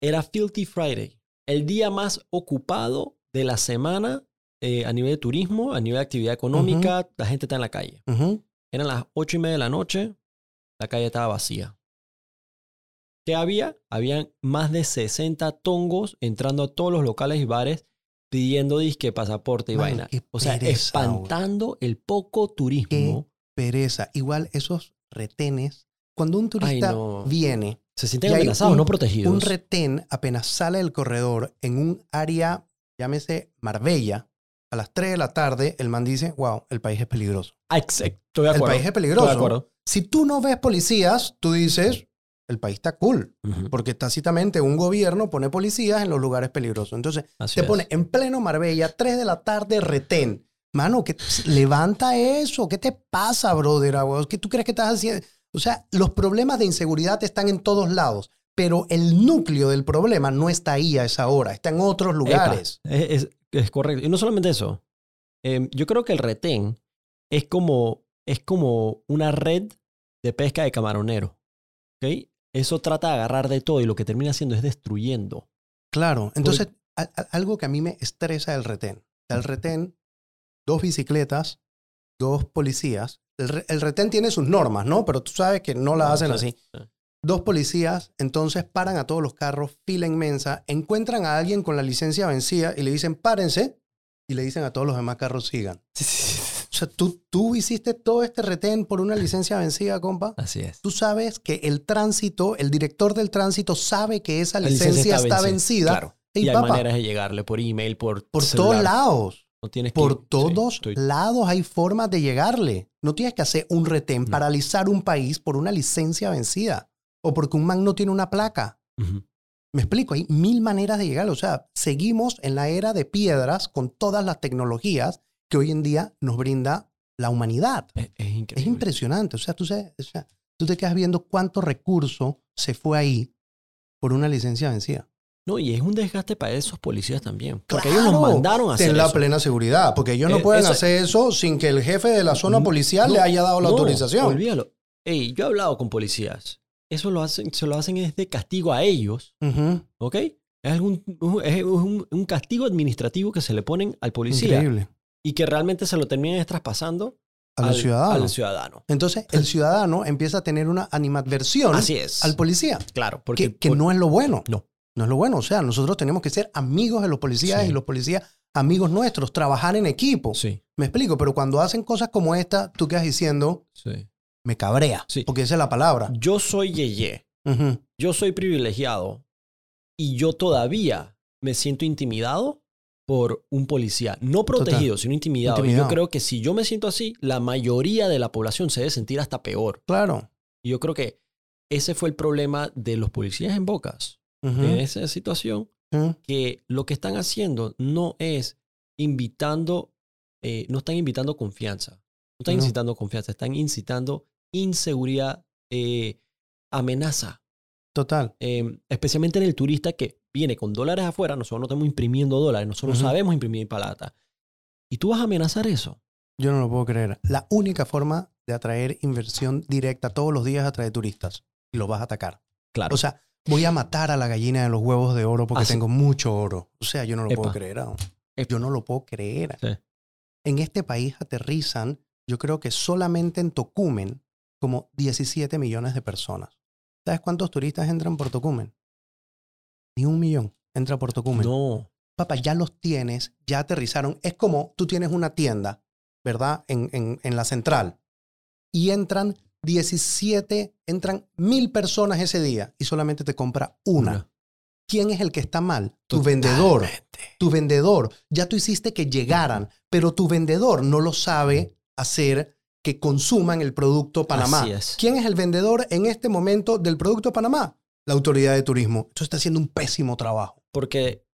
Era Filthy Friday, el día más ocupado de la semana eh, a nivel de turismo, a nivel de actividad económica, la gente está en la calle. Eran las ocho y media de la noche, la calle estaba vacía. ¿Qué había? Habían más de 60 tongos entrando a todos los locales y bares pidiendo disque, pasaporte y vaina. qué O sea, espantando el poco turismo. Pereza. Igual esos retenes, cuando un turista no. viene, Se sienten amenazados, un- no protegidos. un retén apenas sale del corredor en un área, llámese Marbella, a las 3 de la tarde, el man dice, wow, el país es peligroso. Ah, ex- Estoy de El acuerdo. país es Estoy de peligroso. acuerdo. Si tú no ves policías, tú dices, el país está cool, porque tácitamente un gobierno pone policías en los lugares peligrosos. Entonces, así te es. pone en pleno Marbella, 3 de la tarde, retén. Mano, que levanta eso. ¿Qué te pasa, brother? ¿Qué tú crees que estás haciendo? O sea, los problemas de inseguridad están en todos lados, pero el núcleo del problema no está ahí a esa hora, está en otros lugares. Epa, es, es- es correcto. Y no solamente eso. Em, yo creo que el retén es como, es como una red de pesca de camaronero. ¿ok? Eso trata de agarrar de todo y lo que termina haciendo es destruyendo. Claro. Entonces, a- a- algo que a mí me estresa del retén. El retén, dos bicicletas, dos policías. El, re- el retén tiene sus normas, ¿no? Pero tú sabes que no la Ah, hacen sí, así. sí. Dos policías entonces paran a todos los carros, fila inmensa, encuentran a alguien con la licencia vencida y le dicen párense y le dicen a todos los demás carros sigan. O sea, tú, tú hiciste todo este retén por una licencia vencida, compa. Así es. Tú sabes que el tránsito, el director del tránsito sabe que esa licencia, está vencida. Claro. Y hay papá, maneras de llegarle por email, por por celular. todos lados. No tienes que- Por sí, todos estoy- lados hay formas de llegarle. No tienes que hacer un retén, paralizar un país por una licencia vencida o porque un man no tiene una placa. Me explico, hay mil maneras de llegar. O sea, seguimos en la era de piedras con todas las tecnologías que hoy en día nos brinda la humanidad. Es, es increíble. Es impresionante. O sea, tú, sabes- o sea, tú te quedas viendo cuánto recurso se fue ahí por una licencia vencida. No, y es un desgaste para esos policías también. Porque Claro, ellos los mandaron a hacer Ten la eso. plena seguridad, porque ellos no Eh, pueden eso- hacer eso sin que el jefe de la zona No, policial le haya dado la No, autorización. Olvídalo. Ey, yo he hablado con policías. Eso lo hacen, se lo hacen es de castigo a ellos, ¿ok? Es, algún, es un, un castigo administrativo que se le ponen al policía Increíble. y que realmente se lo terminan traspasando A los al, ciudadanos. al ciudadano. Entonces, el ciudadano empieza a tener una animadversión Así es. al policía, claro, porque que, que por- no es lo bueno. No. No es lo bueno. O sea, nosotros tenemos que ser amigos de los policías Sí. y los policías amigos nuestros, trabajar en equipo. Sí, Me explico, pero cuando hacen cosas como esta, tú quedas diciendo, sí. me cabrea, Sí. porque esa es la palabra. Yo soy Yeye. Yo soy privilegiado y yo todavía me siento intimidado por un policía. No protegido, sino intimidado. Y Intimidado. yo creo que si yo me siento así, la mayoría de la población se debe sentir hasta peor. Claro. Y yo creo que ese fue el problema de los policías en Bocas, En esa situación, que lo que están haciendo no es invitando, eh, no están invitando confianza, no están No. incitando confianza, están incitando inseguridad, eh, amenaza, Total. eh, especialmente en el turista que viene con dólares afuera, nosotros no estamos imprimiendo dólares, nosotros no sabemos imprimir palata. Y tú vas a amenazar eso. Yo no lo puedo creer. La única forma de atraer inversión directa todos los días atrae turistas y los vas a atacar. Claro. O sea, voy a matar a la gallina de los huevos de oro porque Así- tengo mucho oro. O sea, yo no lo puedo creer. Yo no lo puedo creer. Sí. En este país aterrizan, yo creo que solamente en Tocumen, como 17 millones de personas. ¿Sabes cuántos turistas entran por Tocumen? Ni un millón entra por Tocumen. no. Papá, ya los tienes, ya aterrizaron. Es como tú tienes una tienda, ¿verdad? En, en, en la central. Y entran 17, entran mil personas ese día y solamente te compra una. Una. ¿Quién es el que está mal? Tu vendedor. Tu vendedor. Ya tú hiciste que llegaran, pero tu vendedor no lo sabe hacer que consuman el producto Panamá. Así es. ¿Quién es el vendedor en este momento del producto Panamá? La autoridad de turismo. Esto está haciendo un pésimo trabajo. Porque,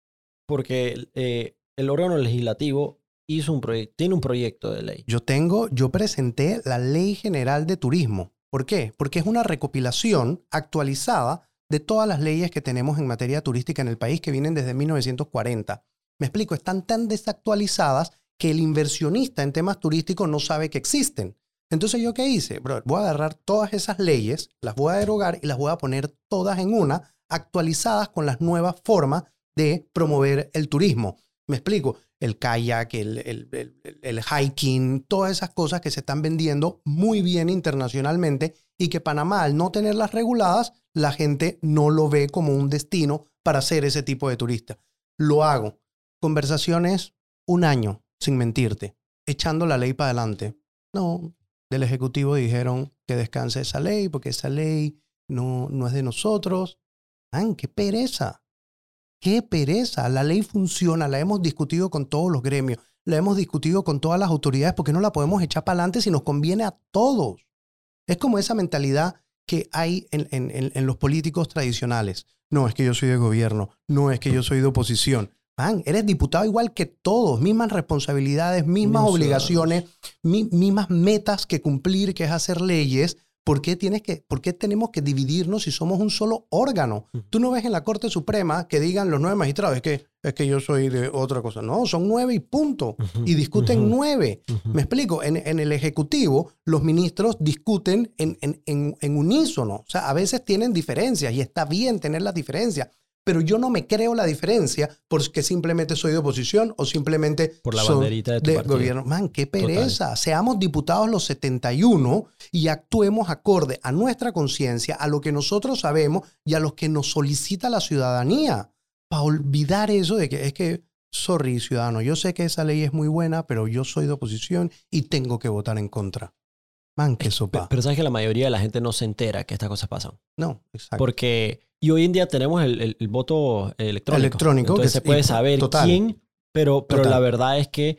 porque eh, el órgano legislativo tiene un proyecto de ley. Yo tengo, yo presenté la Ley General de Turismo. ¿Por qué? Porque es una recopilación actualizada de todas las leyes que tenemos en materia turística en el país que vienen desde 1940. Me explico, están tan desactualizadas que el inversionista en temas turísticos no sabe que existen. Entonces, ¿yo qué hice? Bro, voy a agarrar todas esas leyes, las voy a derogar y las voy a poner todas en una, actualizadas con las nuevas formas de promover el turismo. Me explico, el kayak, el, el, el- hiking, todas esas cosas que se están vendiendo muy bien internacionalmente y que Panamá, al no tenerlas reguladas, la gente no lo ve como un destino para ser ese tipo de turista. Lo hago. Conversaciones un año, sin mentirte, echando la ley para adelante. No, del Ejecutivo dijeron que descanse esa ley porque esa ley no, no es de nosotros. ¡Man, qué pereza! ¡Qué pereza! La ley funciona, la hemos discutido con todos los gremios, la hemos discutido con todas las autoridades porque no la podemos echar para adelante si nos conviene a todos. Es como esa mentalidad que hay en, en- en- los políticos tradicionales. No, es que yo soy de gobierno, no es que yo soy de oposición. Man, eres diputado igual que todos, mismas responsabilidades, mismas obligaciones, mi- mismas metas que cumplir, que es hacer leyes. ¿Por qué, tienes que, ¿Por qué tenemos que dividirnos si somos un solo órgano? Tú no ves en la Corte Suprema que digan los nueve magistrados, es que, es que yo soy de otra cosa. No, son nueve y punto. Y discuten nueve. Me explico, en, en el Ejecutivo los ministros discuten en, en, en, en unísono. O sea, a veces tienen diferencias y está bien tener las diferencias, pero yo no me creo la diferencia porque simplemente soy de oposición o simplemente Por la banderita de tu partido. gobierno. Man, qué pereza. Seamos diputados los 71 y actuemos acorde a nuestra conciencia, a lo que nosotros sabemos y a lo que nos solicita la ciudadanía. Para olvidar eso de que es que, sorry, ciudadano, yo sé que esa ley es muy buena, pero yo soy de oposición y tengo que votar en contra. Man, qué sopa. Pero sabes que la mayoría de la gente no se entera que estas cosas pasan. No, exacto. Porque, y hoy en día tenemos el, el- el voto electrónico. Electrónico, Entonces que se puede y- saber total. quién, pero, pero Total. la verdad es que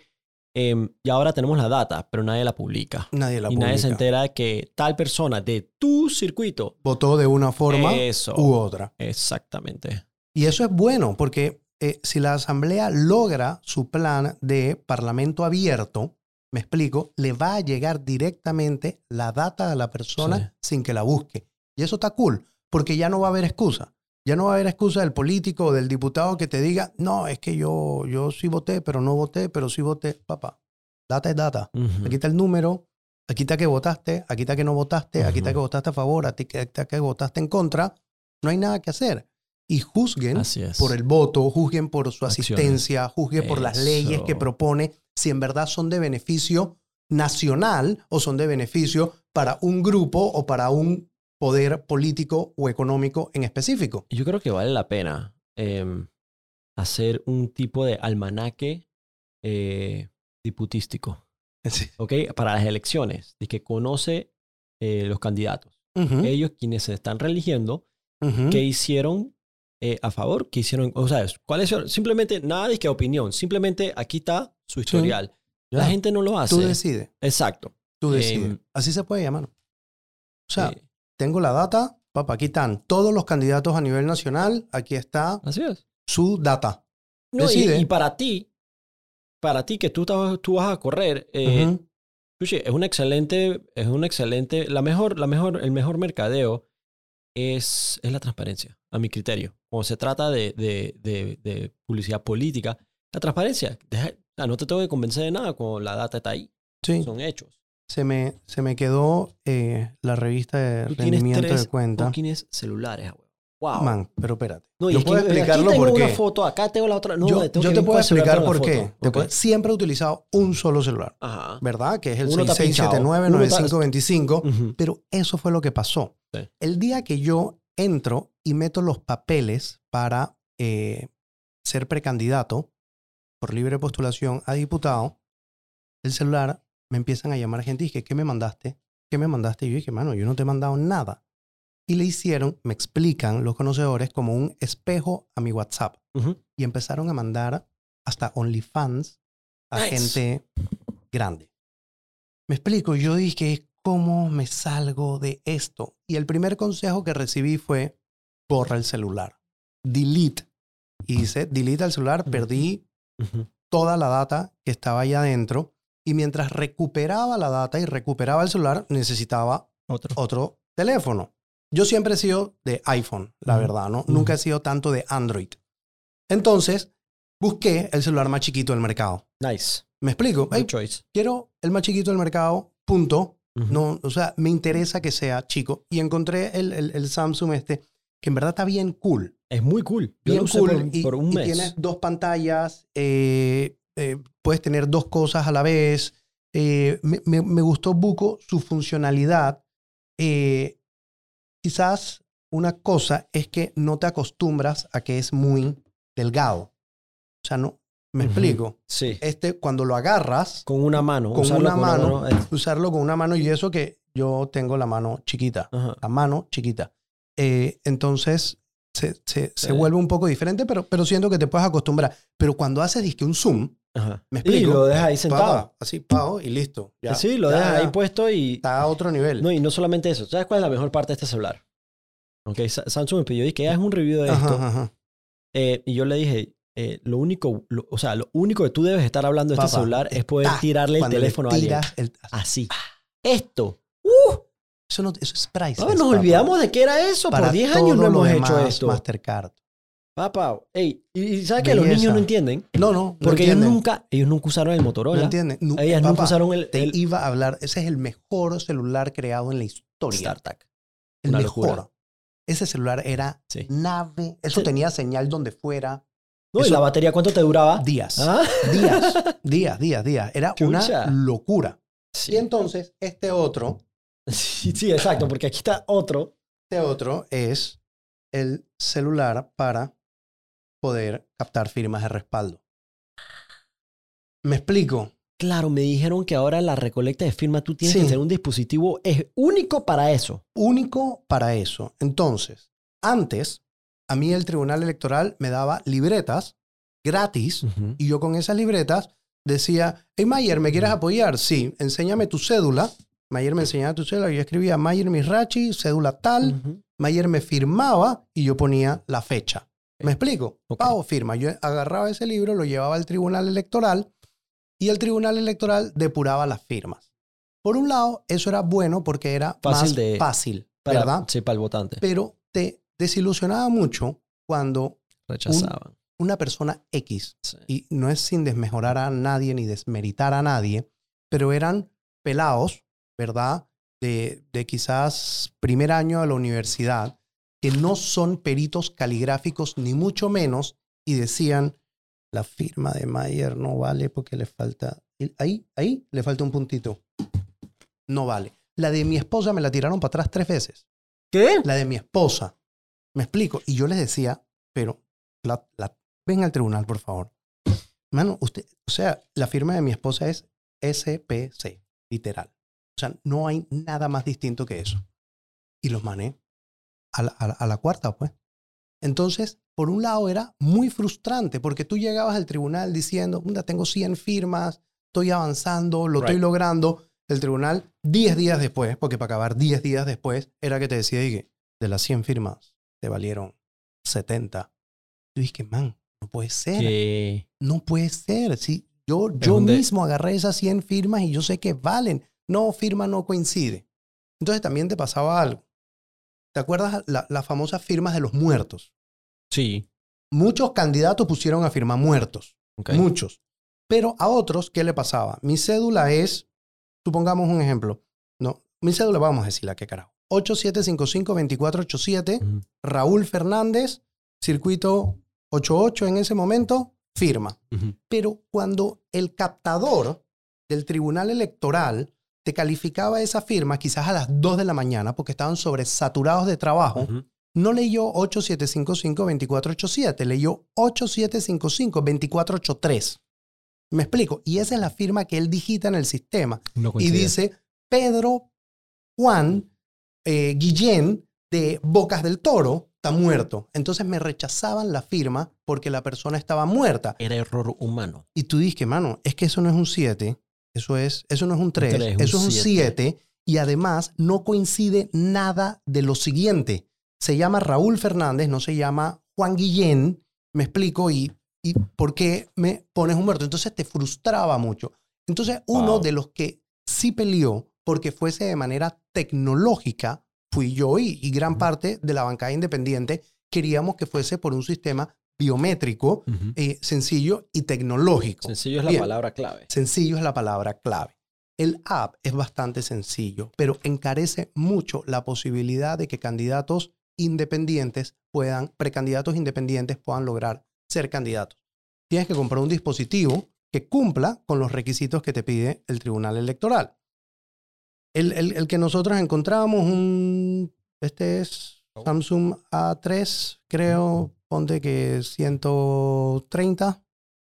em, ya ahora tenemos la data, pero nadie la publica. nadie la y nadie se publica. entera que tal persona de tu circuito. Votó de una forma Eso. u otra. Exactamente. Y eso es bueno porque eh, si la Asamblea logra su plan de parlamento abierto, me explico, le va a llegar directamente la data a la persona sin que la busque. Y eso está cool, porque ya no va a haber excusa. Ya no va a haber excusa del político o del diputado que te diga, no, es que yo, yo sí voté, pero no voté, pero sí voté. Papá, data es data. Aquí está el número, aquí está que votaste, aquí está que no votaste, aquí está que votaste a favor, aquí está que votaste en contra. No hay nada que hacer. Y juzguen por el voto, juzguen por su Acciones. asistencia, juzguen por las leyes que propone, si en verdad son de beneficio nacional o son de beneficio para un grupo o para un poder político o económico en específico. Yo creo que vale la pena em, hacer un tipo de almanaque eh, diputístico, ¿ok? Para las elecciones, de que conoce eh, los candidatos. Ellos quienes se están religiendo, ujú. qué hicieron eh, a favor, qué hicieron, o sea, cuál es simplemente nada de que opinión, simplemente aquí está su historial. La gente no lo hace. Tú decides, Exacto. tú decides. Em, Así se puede llamar. O sea, Eh, tengo la data, papá, aquí están todos los candidatos a nivel nacional, aquí está así es. su data. No, y, Decide. y para ti, para ti que tú, estás- tú vas a correr, eh, es un excelente, es un excelente, la mejor, la mejor, el mejor mercadeo es, es la transparencia, a mi criterio. Cuando se trata de, de, de, de publicidad política, la transparencia, deja- sea, no te tengo que convencer de nada cuando la data está ahí, Sí. son hechos. Se me, se me quedó eh, la revista de Tú tienes rendimiento tres de cuenta. fucking celulares, güey. Wow. Man, pero espérate. no, yo puedo explicarlo aquí tengo por una foto, acá tengo la otra. No, yo tengo yo que te puedo explicar por qué. foto. Te Ok. puedo- siempre he utilizado un solo celular, Ajá. ¿verdad? Que es el Uno está pinchado. 6679-9525. Ujú. Pero eso fue lo que pasó. Sí. El día que yo entro y meto los papeles para eh, ser precandidato por libre postulación a diputado, el celular me empiezan a llamar gente y dije, ¿qué me mandaste? ¿Qué me mandaste? Y yo dije, mano, yo no te he mandado nada. Y le hicieron, me explican los conocedores, como un espejo a mi WhatsApp. Y empezaron a mandar hasta OnlyFans a Nice. gente grande. Me explico, yo dije, ¿cómo me salgo de esto? Y el primer consejo que recibí fue, borra el celular. Delete. Y dice, delete el celular, perdí Toda la data que estaba ahí adentro. Y mientras recuperaba la data y recuperaba el celular, necesitaba Otro. otro teléfono. Yo siempre he sido de iPhone, la verdad, ¿no? Nunca he sido tanto de Android. Entonces, busqué el celular más chiquito del mercado. Nice. ¿Me explico? Good Ey, choice. quiero el más chiquito del mercado, punto. No, o sea, me interesa que sea chico. Y encontré el, el- el Samsung este, que en verdad está bien cool. Es muy cool. Yo Bien cool. por, y, por un y mes. tienes dos pantallas, eh, eh, puedes tener dos cosas a la vez. Eh, me, me- me gustó Buco su funcionalidad. Quizás una cosa es que no te acostumbras a que es muy delgado. O sea, no, me Ujú. explico. Sí. Este, cuando lo agarras, Con una mano. Con usarlo una mano. usarlo con una mano y eso que yo tengo la mano chiquita, Ajá. la mano chiquita. Entonces se, se, se vuelve un poco diferente, pero, pero siento que te puedes acostumbrar. Pero cuando haces disque un zoom, Ajá. ¿me Y lo dejas ahí sentado. Papá, así, pao, y listo. Ya, sí, lo dejas ahí puesto y... Está a otro nivel. No, y no solamente eso. ¿Sabes cuál es la mejor parte de este celular? Ok, Sa- Samsung me pidió que hagas un review de esto. Ajá, ajá. Eh, y yo le dije, eh, lo único, lo- o sea, lo único que tú debes estar hablando de este celular es poder tirarle el teléfono a alguien. el- Así. Esto. Eso, no, eso es priceless, Papá, nos papá. olvidamos de qué era eso. Para Por 10 todo años no hemos demás, hecho esto. Mastercard. Papá, ey, y, ¿sabes que los niños no entienden? No, no. no Porque ellos nunca, ellos nunca usaron el No Motorola. entienden. Nu- Ellas nunca usaron el, Te el iba a hablar. Ese es el mejor celular creado en la historia. StarTAC. El Una mejor. locura. Ese celular era Sí. nave. Eso Sí. tenía señal donde fuera. No, ¿Y la batería cuánto te duraba? Días. ¿Ah? Días. días, días, días. Era Chucha. una locura. Sí. Y entonces, este otro, sí, sí, exacto, porque aquí está otro. este otro es el celular para poder captar firmas de respaldo. ¿Me explico? Claro, me dijeron que ahora la recolecta de firma tú tienes Sí. que tener un dispositivo es único para eso. Único para eso. Entonces, antes, a mí el Tribunal Electoral me daba libretas gratis Y yo con esas libretas decía, hey Mayer, ¿me quieres apoyar? Sí, enséñame tu cédula. Mayer me enseñaba tu cédula, yo escribía Mayer Misrachi, cédula tal. Ujú. Mayer me firmaba y yo ponía la fecha. ¿Me explico? Ok. Pago firma. Yo agarraba ese libro, lo llevaba al tribunal electoral y el tribunal electoral depuraba las firmas. Por un lado, eso era bueno porque era Fácil más de- fácil, Para, ¿verdad? Sí, para el votante. Pero te desilusionaba mucho cuando Rechazaban. una persona X, Sí. y no es sin desmejorar a nadie ni desmeritar a nadie, pero eran pelados, ¿verdad? De, de quizás primer año de la universidad, que no son peritos caligráficos ni mucho menos, y decían, la firma de Mayer no vale porque le falta, ahí, ahí le falta un puntito. No vale. La de mi esposa me la tiraron para atrás tres veces ¿Qué? la de mi esposa. Me explico. Y yo les decía, pero la, la- ven al tribunal, por favor. Mano, usted, o sea, la firma de mi esposa es SPC, literal. O sea, no hay nada más distinto que eso. Y los mané a la, a la- a la cuarta, pues. Entonces, por un lado era muy frustrante porque tú llegabas al tribunal diciendo, "Mira, tengo 100 firmas, estoy avanzando, lo estoy logrando. El tribunal, 10 días después, porque para acabar 10 días después, era que te decía, dije, de las 100 firmas, te valieron 70. Yo dije, man, no puede ser. Que No puede ser. Yo, yo mismo agarré esas 100 firmas y yo sé que valen. No, firma no coincide. Entonces también te pasaba algo. ¿Te acuerdas la- las famosas firmas de los muertos? sí. Muchos candidatos pusieron a firmar muertos. Muchos. Pero a otros, ¿qué le pasaba? Mi cédula es, supongamos un ejemplo. No, mi cédula, vamos a decirla, qué carajo. 8755-2487, Ujú. Raúl Fernández, circuito 88 en ese momento, firma. Pero cuando el captador del tribunal electoral te calificaba esa firma, quizás a las 2 de la mañana, porque estaban sobresaturados de trabajo, Ujú. no leyó 8755-2487, leyó 8755-2483. Me explico. Y esa es la firma que él digita en el sistema. No Y dice Pedro Juan eh, Guillén de Bocas del Toro está muerto. Entonces me rechazaban la firma porque la persona estaba muerta. Era error humano. Y tú dices, mano, es que eso no es un 7, eso, es, eso no es un 3, tres, un eso es un siete. 7 y además no coincide nada de lo siguiente. Se llama Raúl Fernández, no se llama Juan Guillén, me explico, y, y por qué me pones un muerto. Entonces te frustraba mucho. Entonces uno Wow. de los que sí peleó porque fuese de manera tecnológica fui yo y, y gran parte de la bancada independiente queríamos que fuese por un sistema biométrico eh, sencillo y tecnológico. Sencillo es la Bien. palabra clave. Sencillo es la palabra clave. El app es bastante sencillo, pero encarece mucho la posibilidad de que candidatos independientes puedan, precandidatos independientes puedan lograr ser candidatos. Tienes que comprar un dispositivo que cumpla con los requisitos que te pide el Tribunal Electoral. El, el- el que nosotros encontramos, un, este es Samsung A3, creo, ponte que 130.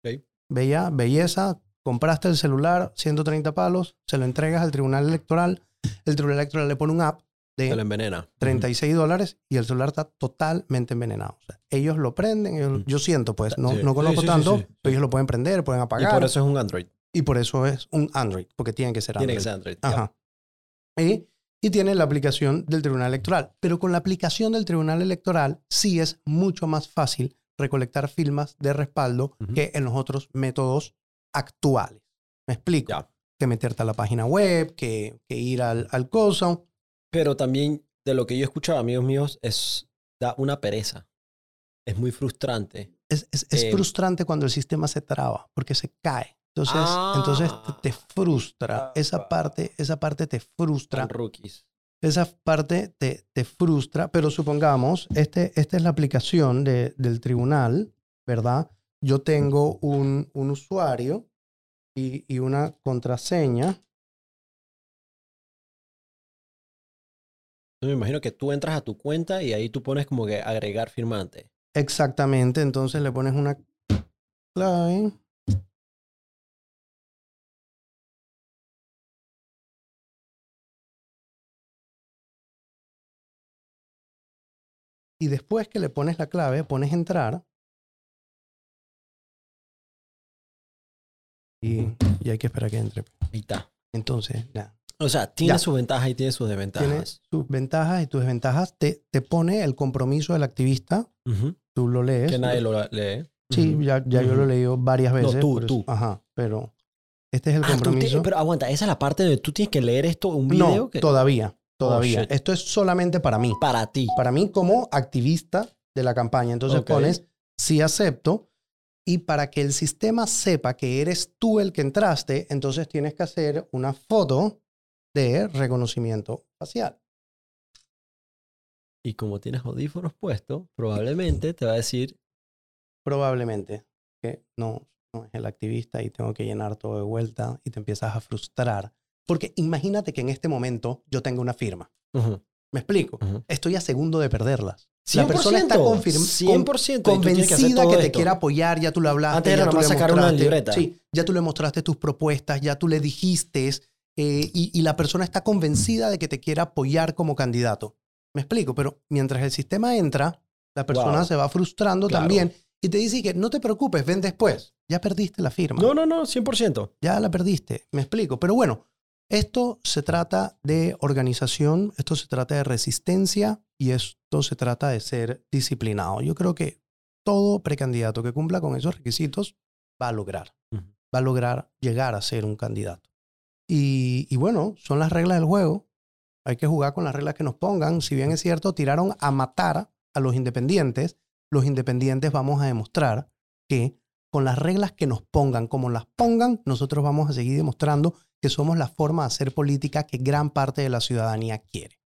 Ok. Bella, belleza, compraste el celular, 130 palos, se lo entregas al Tribunal Electoral, el Tribunal Electoral le pone un app Te lo de envenena. 36 dólares y el celular está totalmente envenenado. O sea, ellos lo prenden, ellos- yo siento, pues, no, Sí. no conozco Sí, sí, sí, tanto, pero ellos lo pueden prender, pueden Y apagar. por eso es un Android. y por eso es un Android, porque tiene que ser Android. Tiene que ser Android. Ajá. Y, y tiene la aplicación del Tribunal Electoral. Pero con la aplicación del Tribunal Electoral sí es mucho más fácil recolectar firmas de respaldo que en los otros métodos actuales. ¿Me explico? Ya. Que meterte a la página web, que, que ir al, al. Pero también de lo que yo he escuchado, amigos míos, es da una pereza. Es muy frustrante. Es, es- es Eh, frustrante cuando el sistema se traba, porque se cae. Entonces, entonces te, te frustra. Ah, Esa ah. parte, esa parte te frustra. Rookies. Esa parte te, te frustra, pero supongamos, este, esta es la aplicación de- del tribunal, ¿verdad? Yo tengo un, un usuario y, y una contraseña. Yo me imagino que tú entras a tu cuenta y ahí tú pones como que agregar firmante. Exactamente, entonces le pones una clave. Y después que le pones la clave, pones entrar. Y, y hay que esperar que entre. Ahí está. Entonces, nada. O sea, tiene Ya. sus ventajas y tiene sus desventajas. Tiene sus ventajas y tus desventajas. Te, te pone el compromiso del activista tú lo lees. Que nadie lo lee. Sí, ya, ya yo lo he leído varias No, veces. tú, por eso- tú. Ajá, pero este es el Ah, tú te- compromiso. pero aguanta, esa es la parte donde tú tienes que leer esto, un video no, que, todavía, todavía. Esto es solamente para mí. para ti. Para mí como activista de la campaña. Entonces Ok. pones sí acepto y para que el sistema sepa que eres tú el que entraste, entonces tienes que hacer una foto de reconocimiento facial. Y como tienes audífonos puestos, probablemente te va a decir, Probablemente que no, no es el activista y tengo que llenar todo de vuelta y te empiezas a frustrar. Porque imagínate que en este momento yo tengo una firma. ujú, ¿Me explico? ujú. Estoy a segundo de perderlas. La persona está 100%, confirm- 100% y tú tienes que hacer convencida todo que te esto. quiere apoyar, ya tú le hablaste. Antes era ya tú le sacar una libreta. Sí, ya tú le mostraste tus propuestas, ya tú le dijiste eh, y, y la persona está convencida de que te quiere apoyar como candidato. Me explico, pero mientras el sistema entra, la persona Wow. se va frustrando Claro. también y te dice que no te preocupes, ven después. Ya perdiste la firma. No, no, no, 100%. Ya la perdiste. Me explico. Pero bueno, esto se trata de organización, esto se trata de resistencia y esto se trata de ser disciplinado. Yo creo que todo precandidato que cumpla con esos requisitos va a lograr, va a lograr llegar a ser un candidato. Y, y bueno, son las reglas del juego. Hay que jugar con las reglas que nos pongan. Si bien es cierto, tiraron a matar a los independientes, los independientes vamos a demostrar que con las reglas que nos pongan, como las pongan, nosotros vamos a seguir demostrando que somos la forma de hacer política que gran parte de la ciudadanía quiere.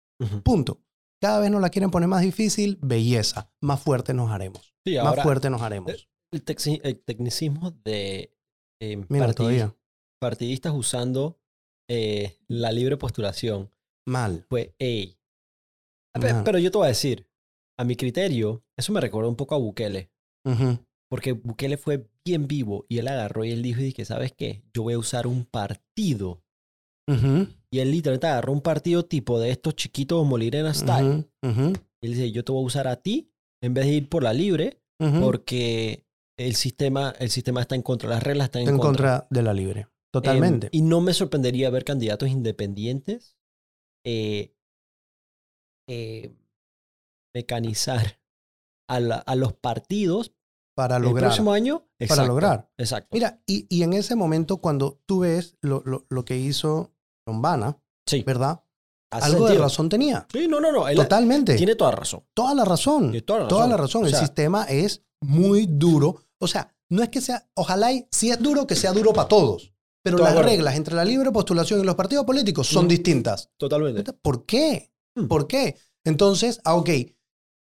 Punto. Cada vez nos la quieren poner más difícil, belleza. Más fuerte nos haremos. Sí, más ahora, fuerte nos haremos. el, texi- el tecnicismo de eh, Mira, partid- todavía. partidistas usando eh, la libre postulación. Mal. Pues, ey. Ajá. Pero yo te voy a decir, a mi criterio, eso me recuerda un poco a Bukele. Porque Bukele fue bien vivo y él agarró y él dijo, y que ¿sabes qué? Yo voy a usar un partido. Y él literalmente agarró un partido tipo de estos chiquitos Molirena Style. Y él dice, yo te voy a usar a ti en vez de ir por la libre porque el sistema, el sistema está en contra, las reglas están en, en contra. contra de la libre. Em, Totalmente. y no me sorprendería ver candidatos independientes eh, eh, mecanizar a, la- a los partidos para el lograr. próximo año. Para Exacto, lograr. Exacto. Mira, y, y en ese momento, cuando tú ves lo, lo, lo que hizo Lombana, sí, ¿verdad? hace Algo de razón tenía. Sí, no, no, no. él Totalmente. tiene toda razón. toda la razón. Tiene toda la Toda razón. la razón. O El sistema es muy duro. O sea, no es que sea, ojalá y si es duro, que sea duro para todos. Pero las acuerdo. reglas entre la libre postulación y los partidos políticos son Mm. distintas. Totalmente. ¿Por qué? Mm. ¿Por qué? Entonces, ah, ok,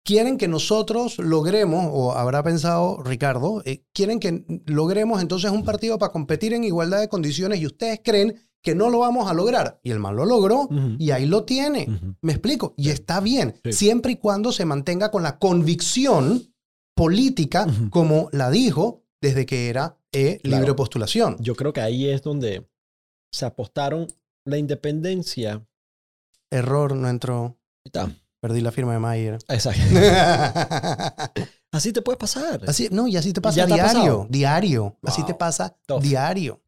quieren que nosotros logremos, o habrá pensado Ricardo, eh, quieren que logremos entonces un partido para competir en igualdad de condiciones y ustedes creen que no lo vamos a lograr. Y el man lo logró y ahí lo tiene. Me explico. Y está bien, Sí. siempre y cuando se mantenga con la convicción política, como la dijo desde que era eh, Claro. libre postulación. Yo creo que ahí es donde se apostaron la independencia. Error, no entró. Está. Perdí la firma de Mayer. Exacto. Así te puede pasar. así, no, y así te pasa ¿Ya te diario. Diario. Así te pasa Tough. diario.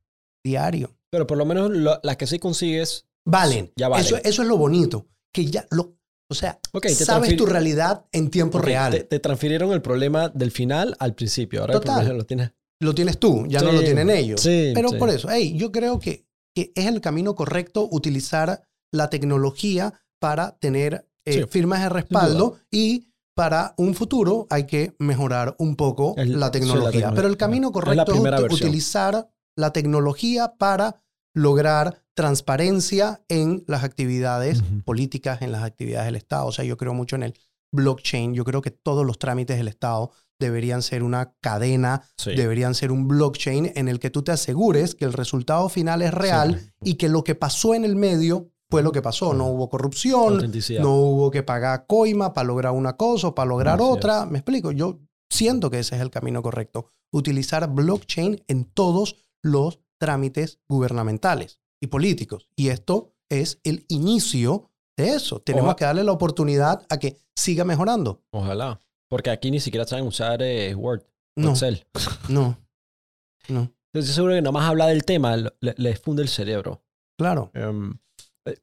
Diario. Pero por lo menos lo- las que sí consigues. Valen. Ya valen. Eso, eso es lo bonito. Que ya lo. O sea, sabes tu realidad en tiempo real. Te, te transfirieron el problema del final al principio. Ahora el Total. problema lo tienes. Lo tienes tú, ya no lo tienen ellos. Sí, Pero sí. por eso, hey, yo creo que, que es el camino correcto utilizar la tecnología para tener eh, Sí, firmas de respaldo y para un futuro hay que mejorar un poco El- la sí, tecnología. la tecnología. Pero el camino Es la correcto es, utilizar la tecnología para lograr transparencia en las actividades políticas, en las actividades del Estado. O sea, yo creo mucho en el blockchain. Yo creo que todos los trámites del Estado deberían ser una cadena Sí. deberían ser un blockchain en el que tú te asegures que el resultado final es real Sí. y que lo que pasó en el medio fue lo que pasó. No hubo corrupción, no hubo que pagar coima para lograr una cosa o para lograr Así otra. Me explico, yo siento que ese es el camino correcto. Utilizar blockchain en todos los trámites gubernamentales y políticos. Y esto es el inicio de eso. Tenemos Oja- que darle la oportunidad a que siga mejorando. Ojalá. Porque aquí ni siquiera saben usar eh, Word No, Excel. no, no. Entonces seguro que nada más hablar del tema le- les funde el cerebro. Claro. Eh,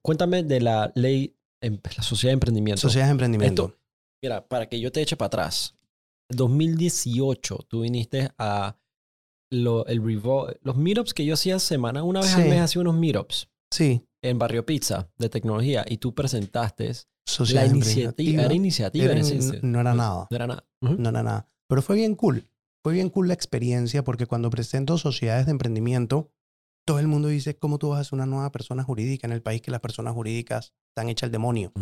cuéntame de la ley, em, la sociedad de emprendimiento. Sociedades de emprendimiento. Esto- Mira, para que yo te eche para atrás. 2018 tú viniste a lo- el los meetups que yo hacía semana, una vez al Sí. mes hacía unos meetups Sí. en Barrio Pizza de tecnología y tú presentaste la Sociedad iniciativa. Era iniciativa Era- en no era nada. No era nada. Ujú. No era nada. Pero fue bien cool. Fue bien cool la experiencia porque cuando presento sociedades de emprendimiento, todo el mundo dice, ¿cómo tú vas a ser una nueva persona jurídica en el país que las personas jurídicas están hechas al demonio?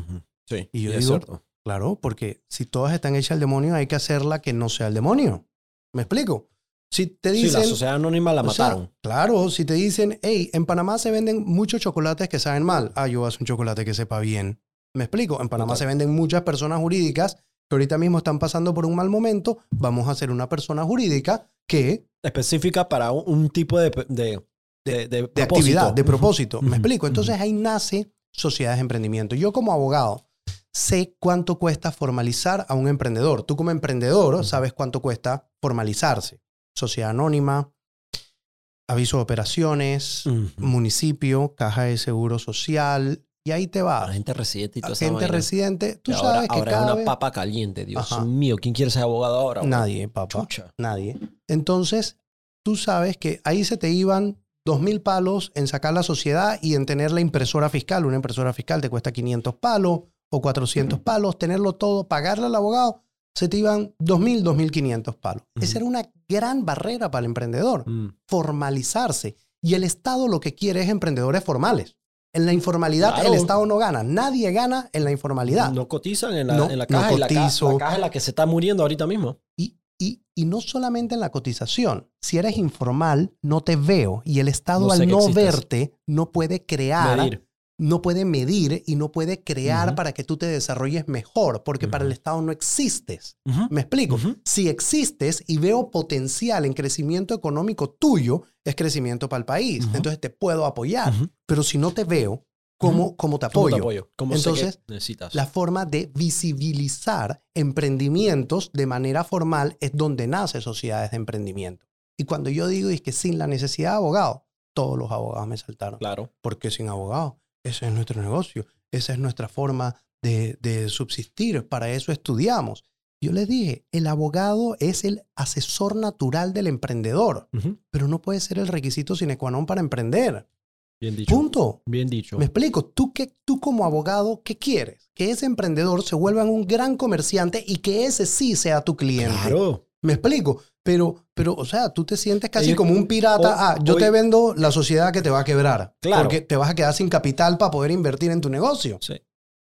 Sí. Y yo es digo, cierto. Claro, porque si todas están hechas al demonio, hay que hacerla que no sea el demonio. ¿Me explico? Si te Sí, dicen... la sociedad anónima la sea, mataron. claro, si te dicen, hey, en Panamá se venden muchos chocolates que saben mal. Ah, yo voy a hacer un chocolate que sepa bien. ¿Me explico? En Panamá Total. se venden muchas personas jurídicas que ahorita mismo están pasando por un mal momento. Vamos a hacer una persona jurídica que Específica para un, un tipo de, de, de, de actividad, de propósito. ¿Me explico? Entonces ahí nace sociedades de emprendimiento. Yo como abogado sé cuánto cuesta formalizar a un emprendedor. Tú como emprendedor sabes cuánto cuesta formalizarse. Sociedad anónima, aviso de operaciones, municipio, caja de seguro social, y ahí te va. gente residente y toda esa Gente residente, tú ahora, sabes que ahora cada es una vez- papa caliente, Dios Ajá. mío. ¿Quién quiere ser abogado ahora? Nadie, papá. Nadie. Entonces, tú sabes que ahí se te iban dos mil palos en sacar la sociedad y en tener la impresora fiscal. Una impresora fiscal te cuesta 500 palos o 400 palos. Tenerlo todo, pagarle al abogado, se te iban 2.000, 2.500 palos. Ujú. Esa era una gran barrera para el emprendedor, Mm. formalizarse. Y el Estado lo que quiere es emprendedores formales. En la informalidad Claro. el Estado no gana. Nadie gana en la informalidad. No cotizan en la, No, en la no caja. y la, ca- cotizo. la caja es la que se está muriendo ahorita mismo. Y, y, y no solamente en la cotización. Si eres informal, no te veo. Y el Estado No sé al no existes. verte, no puede crear, Medir. no puede medir y no puede crear para que tú te desarrolles mejor, porque para el. Estado no existes. ¿Me explico? Si existes y veo potencial en crecimiento económico tuyo, es crecimiento para el país. Entonces te puedo apoyar. Pero si no te veo, ¿cómo, cómo te ¿Cómo apoyo? te apoyo? ¿Cómo Entonces, necesitas? La forma de visibilizar emprendimientos de manera formal es donde nace sociedades de emprendimiento. Y cuando yo digo es que sin la necesidad de abogado, todos los abogados me saltaron. Claro. Porque sin abogado, ese es nuestro negocio, esa es nuestra forma de, de subsistir, para eso estudiamos. Yo les dije, el abogado es el asesor natural del emprendedor, pero no puede ser el requisito sine qua non para emprender. Bien dicho. Punto. Bien dicho. Me explico, ¿Tú, qué, tú como abogado, ¿qué quieres? Que ese emprendedor se vuelva un gran comerciante y que ese sí sea tu cliente. Claro. Me explico, pero, pero, o sea, tú te sientes casi como un pirata. ah, yo te vendo la sociedad que te va a quebrar. Claro. Porque te vas a quedar sin capital para poder invertir en tu negocio. Sí.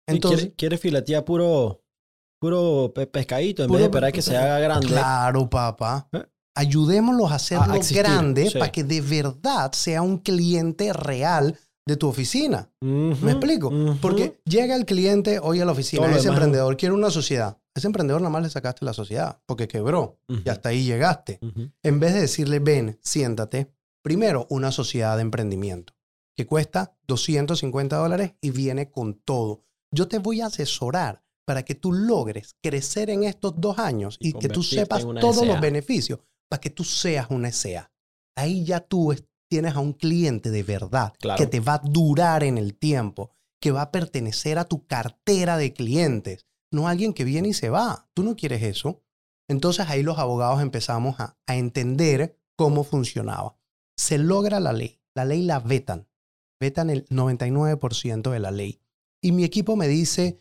Entonces, quiere, quiere filetear puro, puro pe- pescadito en puro- vez de esperar que se haga grande. Claro, papá. ¿Eh? Ayudémoslos a hacerlo A existir, grande sí. para que de verdad sea un cliente real de tu oficina. ¿Me explico? Porque llega el cliente hoy a la oficina, ese emprendedor quiere una sociedad. Ese emprendedor nada más le sacaste la sociedad porque quebró y hasta ahí llegaste. En vez de decirle, ven, siéntate, primero una sociedad de emprendimiento que cuesta 250 dólares y viene con todo. Yo te voy a asesorar para que tú logres crecer en estos dos años Y y, que tú sepas todos los beneficios para que tú seas una SEA. Ahí ya tú es- tienes a un cliente de verdad Claro. que te va a durar en el tiempo, que va a pertenecer a tu cartera de clientes, no alguien que viene y se va. Tú no quieres eso. Entonces ahí los abogados empezamos a, a entender cómo funcionaba. Se logra la ley, la ley la vetan, vetan el 99% de la ley. Y mi equipo me dice,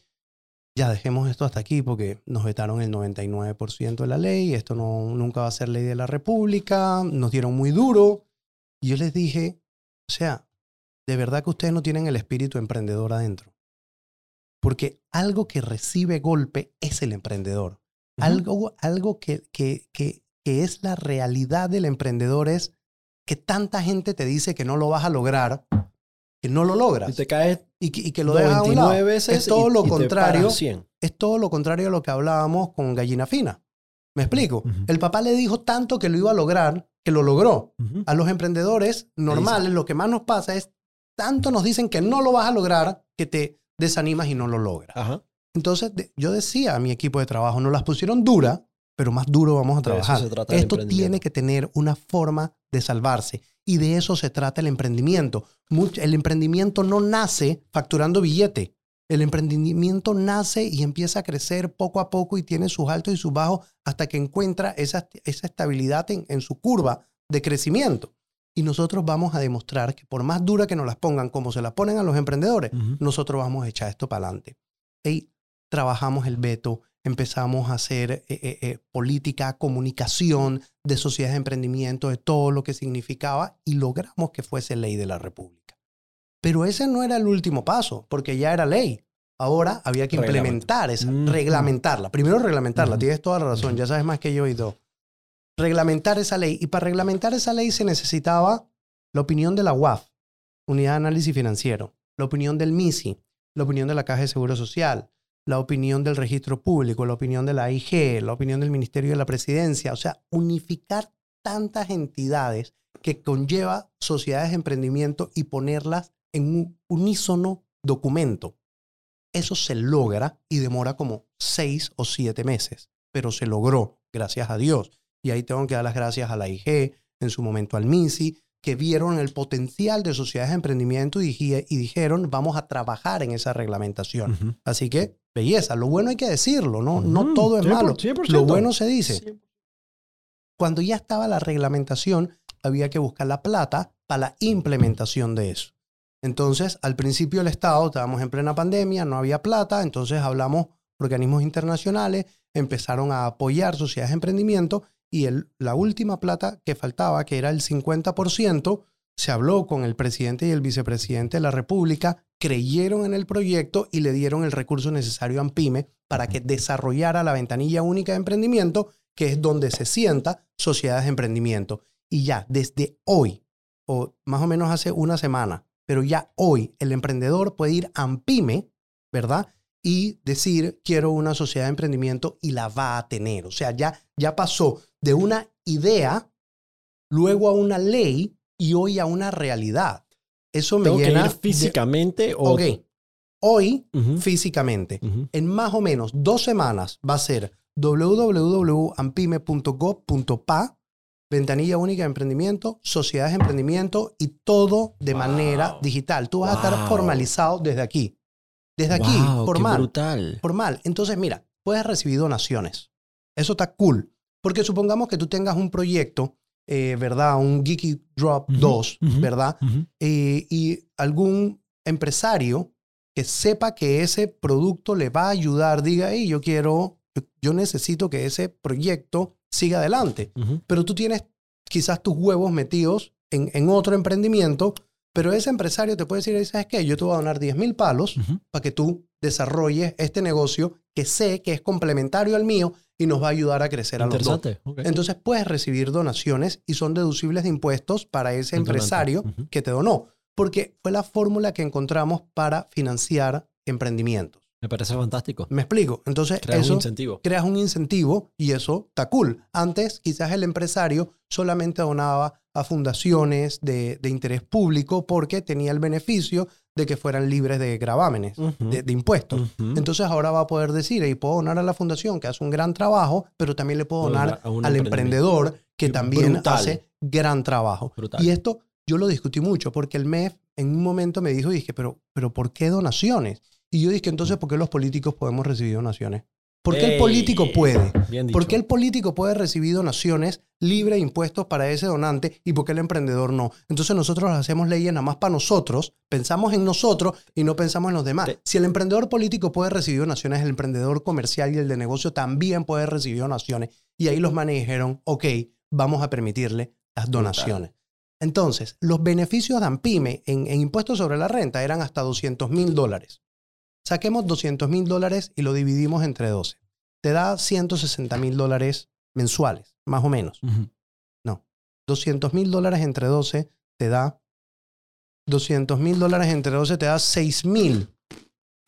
ya dejemos esto hasta aquí porque nos vetaron el 99% de la ley, esto no, nunca va a ser ley de la República, nos dieron muy duro. Y yo les dije, o sea, de verdad que ustedes no tienen el espíritu emprendedor adentro. Porque algo que recibe golpe es el emprendedor. Algo, algo que, que, que, que es la realidad del emprendedor es que tanta gente te dice que no lo vas a lograr, que no lo Y logras te caes y que, y que lo dejas a un 99 lado. veces Es todo y- lo y contrario. paras 100. Es todo lo contrario a lo que hablábamos con Gallina Fina. ¿Me explico? El papá le dijo tanto que lo iba a lograr, que lo logró. A los emprendedores normales lo que más nos pasa es tanto nos dicen que no lo vas a lograr que te desanimas y no lo logras. Ajá. Entonces yo decía a mi equipo de trabajo, nos las pusieron dura, pero más duro vamos a trabajar. Esto tiene que tener una forma de salvarse y de eso se trata el emprendimiento. El emprendimiento no nace facturando billete. El emprendimiento nace y empieza a crecer poco a poco y tiene sus altos y sus bajos hasta que encuentra esa, esa estabilidad en, en su curva de crecimiento. Y nosotros vamos a demostrar que por más dura que nos las pongan, como se las ponen a los emprendedores, nosotros vamos a echar esto para adelante. Y trabajamos el veto, empezamos a hacer eh, eh, eh, política, comunicación de sociedades de emprendimiento, de todo lo que significaba y logramos que fuese ley de la República. Pero ese no era el último paso, porque ya era ley. Ahora había que implementar esa, reglamentarla. Primero reglamentarla, tienes toda la razón, ya sabes más que yo y todo. Reglamentar esa ley. Y para reglamentar esa ley se necesitaba la opinión de la UAF, Unidad de Análisis Financiero, la opinión del MISI, la opinión de la Caja de Seguro Social, la opinión del Registro Público, la opinión de la IG, la opinión del Ministerio de la Presidencia. O sea, unificar tantas entidades que conlleva sociedades de emprendimiento y ponerlas en un unísono documento. Eso se logra y demora como seis o siete meses, pero se logró, gracias a Dios. Y ahí tengo que dar las gracias a la IG, en su momento al MINSI, que vieron el potencial de sociedades de emprendimiento y, y dijeron, vamos a trabajar en esa reglamentación. Así que, belleza, lo bueno hay que decirlo, ¿no? No todo es 100%, malo. 100%. Lo bueno se dice. Cuando ya estaba la reglamentación, había que buscar la plata para la implementación de eso. Entonces, al principio el Estado, estábamos en plena pandemia, no había plata, entonces hablamos organismos internacionales, empezaron a apoyar sociedades de emprendimiento y el- la última plata que faltaba, que era el 50%, se habló con el presidente y el vicepresidente de la República, creyeron en el proyecto y le dieron el recurso necesario a AMPIME para que desarrollara la ventanilla única de emprendimiento, que es donde se sienta sociedades de emprendimiento. Y ya desde hoy, o más o menos hace una semana, pero ya hoy el emprendedor puede ir a AMPIME, ¿verdad? Y decir, quiero una sociedad de emprendimiento y la va a tener. O sea, ya, ya pasó de una idea, luego a una ley y hoy a una realidad. Eso me Tengo que llena de- físicamente o... Ok, hoy físicamente. En más o menos dos semanas va a ser www.ampime.gov.pa, ventanilla única de emprendimiento, sociedades de emprendimiento y todo de Wow. manera digital. Tú vas a estar formalizado desde aquí. Desde aquí, qué formal. brutal. Formal. Entonces, mira, puedes recibir donaciones. Eso está cool. Porque supongamos que tú tengas un proyecto, eh, ¿verdad? Un Geeky Drop Ujú, 2, ujú. ¿verdad? Eh, y algún empresario que sepa que ese producto le va a ayudar, diga, hey, yo quiero, yo, necesito que ese proyecto siga adelante. Pero tú tienes quizás tus huevos metidos en, en otro emprendimiento, pero ese empresario te puede decir, ¿sabes qué? Yo te voy a donar 10 mil palos para que tú desarrolles este negocio que sé que es complementario al mío y nos va a ayudar a crecer a los dos. Entonces puedes recibir donaciones y son deducibles de impuestos para ese empresario que te donó, porque fue la fórmula que encontramos para financiar emprendimientos. Me parece fantástico. ¿Me explico? Entonces Crear eso un incentivo. creas un incentivo y eso está cool. Antes quizás el empresario solamente donaba a fundaciones de, de interés público porque tenía el beneficio de que fueran libres de gravámenes, de, de impuestos. Entonces ahora va a poder decir, y puedo donar a la fundación que hace un gran trabajo, pero también le puedo donar al emprendedor que Y también brutal. hace gran trabajo. Brutal. Y esto yo lo discutí mucho porque el MEF en un momento me dijo, dije, pero, pero ¿por qué donaciones? Y yo dije, entonces, ¿por qué los políticos podemos recibir donaciones? ¿Por qué el político puede? ¿Por qué el político puede recibir donaciones libre de impuestos para ese donante y por qué el emprendedor no? Entonces nosotros hacemos leyes nada más para nosotros, pensamos en nosotros y no pensamos en los demás. Te- Si el emprendedor político puede recibir donaciones, el emprendedor comercial y el de negocio también puede recibir donaciones. Y ahí los manes dijeron, ok, vamos a permitirle las donaciones. Entonces, los beneficios de AMPIME en, en impuestos sobre la renta eran hasta 200 mil dólares. Saquemos 200 mil dólares y lo dividimos entre 12. Te da 160 mil dólares mensuales, más o menos. Ujú. 200 mil dólares entre 12 te da 200 mil dólares entre 12 te da 6 mil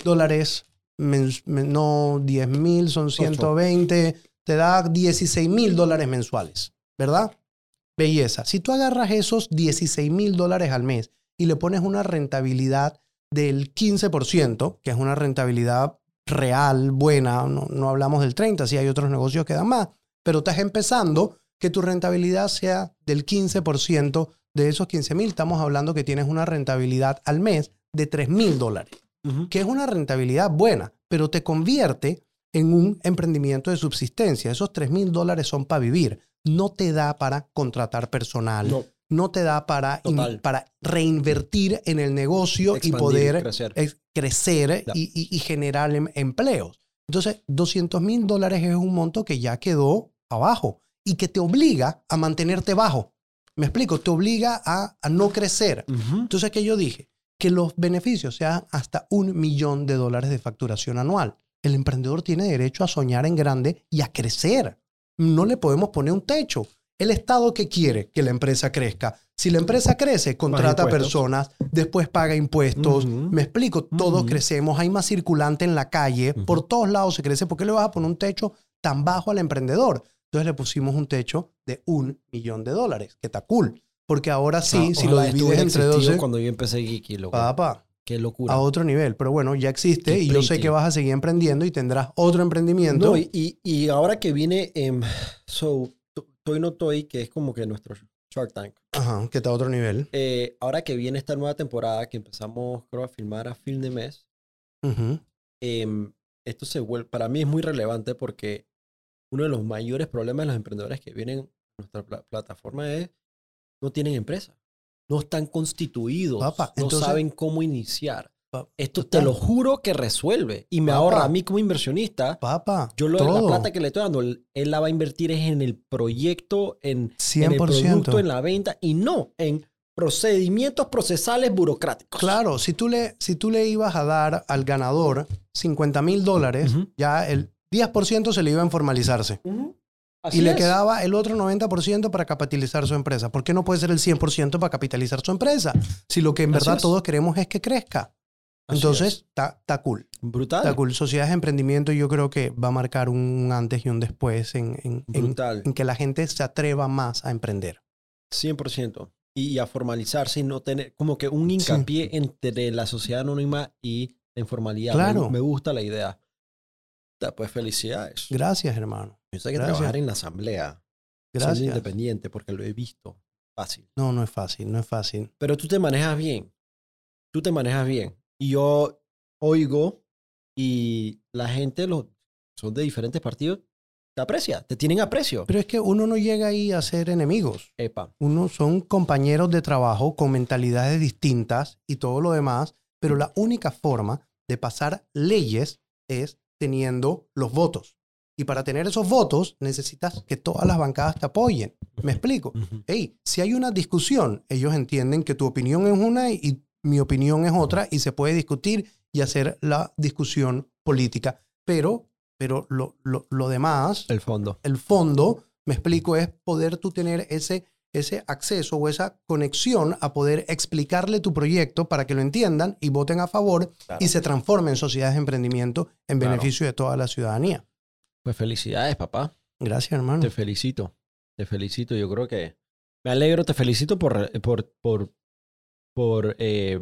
dólares, no 10 mil, son 120, te da 16 mil dólares mensuales, ¿verdad? Belleza. Si tú agarras esos 16 mil dólares al mes y le pones una rentabilidad del 15%, que es una rentabilidad real, buena, no, no hablamos del 30, si hay otros negocios que dan más, pero estás empezando que tu rentabilidad sea del 15% de esos 15 mil, estamos hablando que tienes una rentabilidad al mes de 3 mil dólares. Que es una rentabilidad buena, pero te convierte en un emprendimiento de subsistencia. Esos 3 mil dólares son para vivir. No te da para contratar personal. No, No te da para, in- para reinvertir en el negocio y poder crecer. es crecer Ya. y, y- y generar em- empleos. Entonces, 200 mil dólares es un monto que ya quedó abajo y que te obliga a mantenerte bajo. Me explico, te obliga a, a no crecer. Entonces, ¿qué yo dije? Que los beneficios sean hasta un millón de dólares de facturación anual. El emprendedor tiene derecho a soñar en grande y a crecer. No le podemos poner un techo. El Estado que quiere que la empresa crezca. Si la empresa crece, contrata personas, después paga impuestos. Me explico, todos crecemos, hay más circulante en la calle, por todos lados se crece. ¿Por qué le vas a poner un techo tan bajo al emprendedor? Entonces le pusimos un techo de un millón de dólares, que está cool. Porque ahora sí, Ah, si lo divides entre existido 12, Cuando yo empecé Geeky, loco. papá, Qué locura. a otro nivel. Pero bueno, ya existe Qué y yo sé que vas a seguir emprendiendo y tendrás otro emprendimiento. No, y, y, y ahora que viene em, so, Toy No Toy, que es como que nuestro Shark Tank. Ajá, que está a otro nivel. eh, ahora que viene esta nueva temporada, que empezamos, creo, a filmar a fin de mes, Ujú. em, esto se vuelve, para mí es muy relevante porque uno de los mayores problemas de los emprendedores que vienen a nuestra pla- plataforma es no tienen empresa, no están constituidos, Papá, no entonces- saben cómo iniciar. Pa- Esto total. te lo juro que resuelve y me ahorra a mí como inversionista. Papá, Yo lo, la todo. plata que le estoy dando, él, la va a invertir es en el proyecto, en, en el 100%. producto, en la venta y no en procedimientos procesales burocráticos. Claro, si tú, le, si tú le ibas a dar al ganador 50 mil dólares, ya el 10% se le iba a formalizarse. Y Así le es. quedaba el otro 90% para capitalizar su empresa. ¿Por qué no puede ser el 100% para capitalizar su empresa? Si lo que en Así verdad es. todos queremos es que crezca. Así Entonces, es. está cool. brutal. Está cool. Sociedades de emprendimiento yo creo que va a marcar un antes y un después en, en- en- Brutal. en que la gente se atreva más a emprender. 100%. Y a formalizarse y no tener como que un hincapié entre la sociedad anónima y la informalidad. Me- Claro. Me, gusta la idea. Pues felicidades. Gracias, hermano. Yo sé que gracias. trabajar en la asamblea, Gracias. independiente, porque lo he visto. Fácil. No, no es fácil, no es fácil. Pero tú te manejas bien. Tú te manejas bien. Y yo oigo y la gente, los, son de diferentes partidos, te aprecia, te tienen aprecio. Pero es que uno no llega ahí a ser enemigos. Epa. Uno son compañeros de trabajo con mentalidades distintas y todo lo demás, pero la única forma de pasar leyes es teniendo los votos. Y para tener esos votos necesitas que todas las bancadas te apoyen. ¿Me explico? Hey, si hay una discusión, ellos entienden que tu opinión es una y mi opinión es otra y se puede discutir y hacer la discusión política. Pero, pero lo, lo, lo demás, El fondo. el fondo, me explico, es poder tú tener ese, ese acceso o esa conexión a poder explicarle tu proyecto para que lo entiendan y voten a favor Claro. y se transformen en sociedades de emprendimiento en Claro. beneficio de toda la ciudadanía. Pues felicidades, papá. Gracias, hermano. Te felicito. Te felicito. Yo creo que me alegro, te felicito por, por, por, por eh,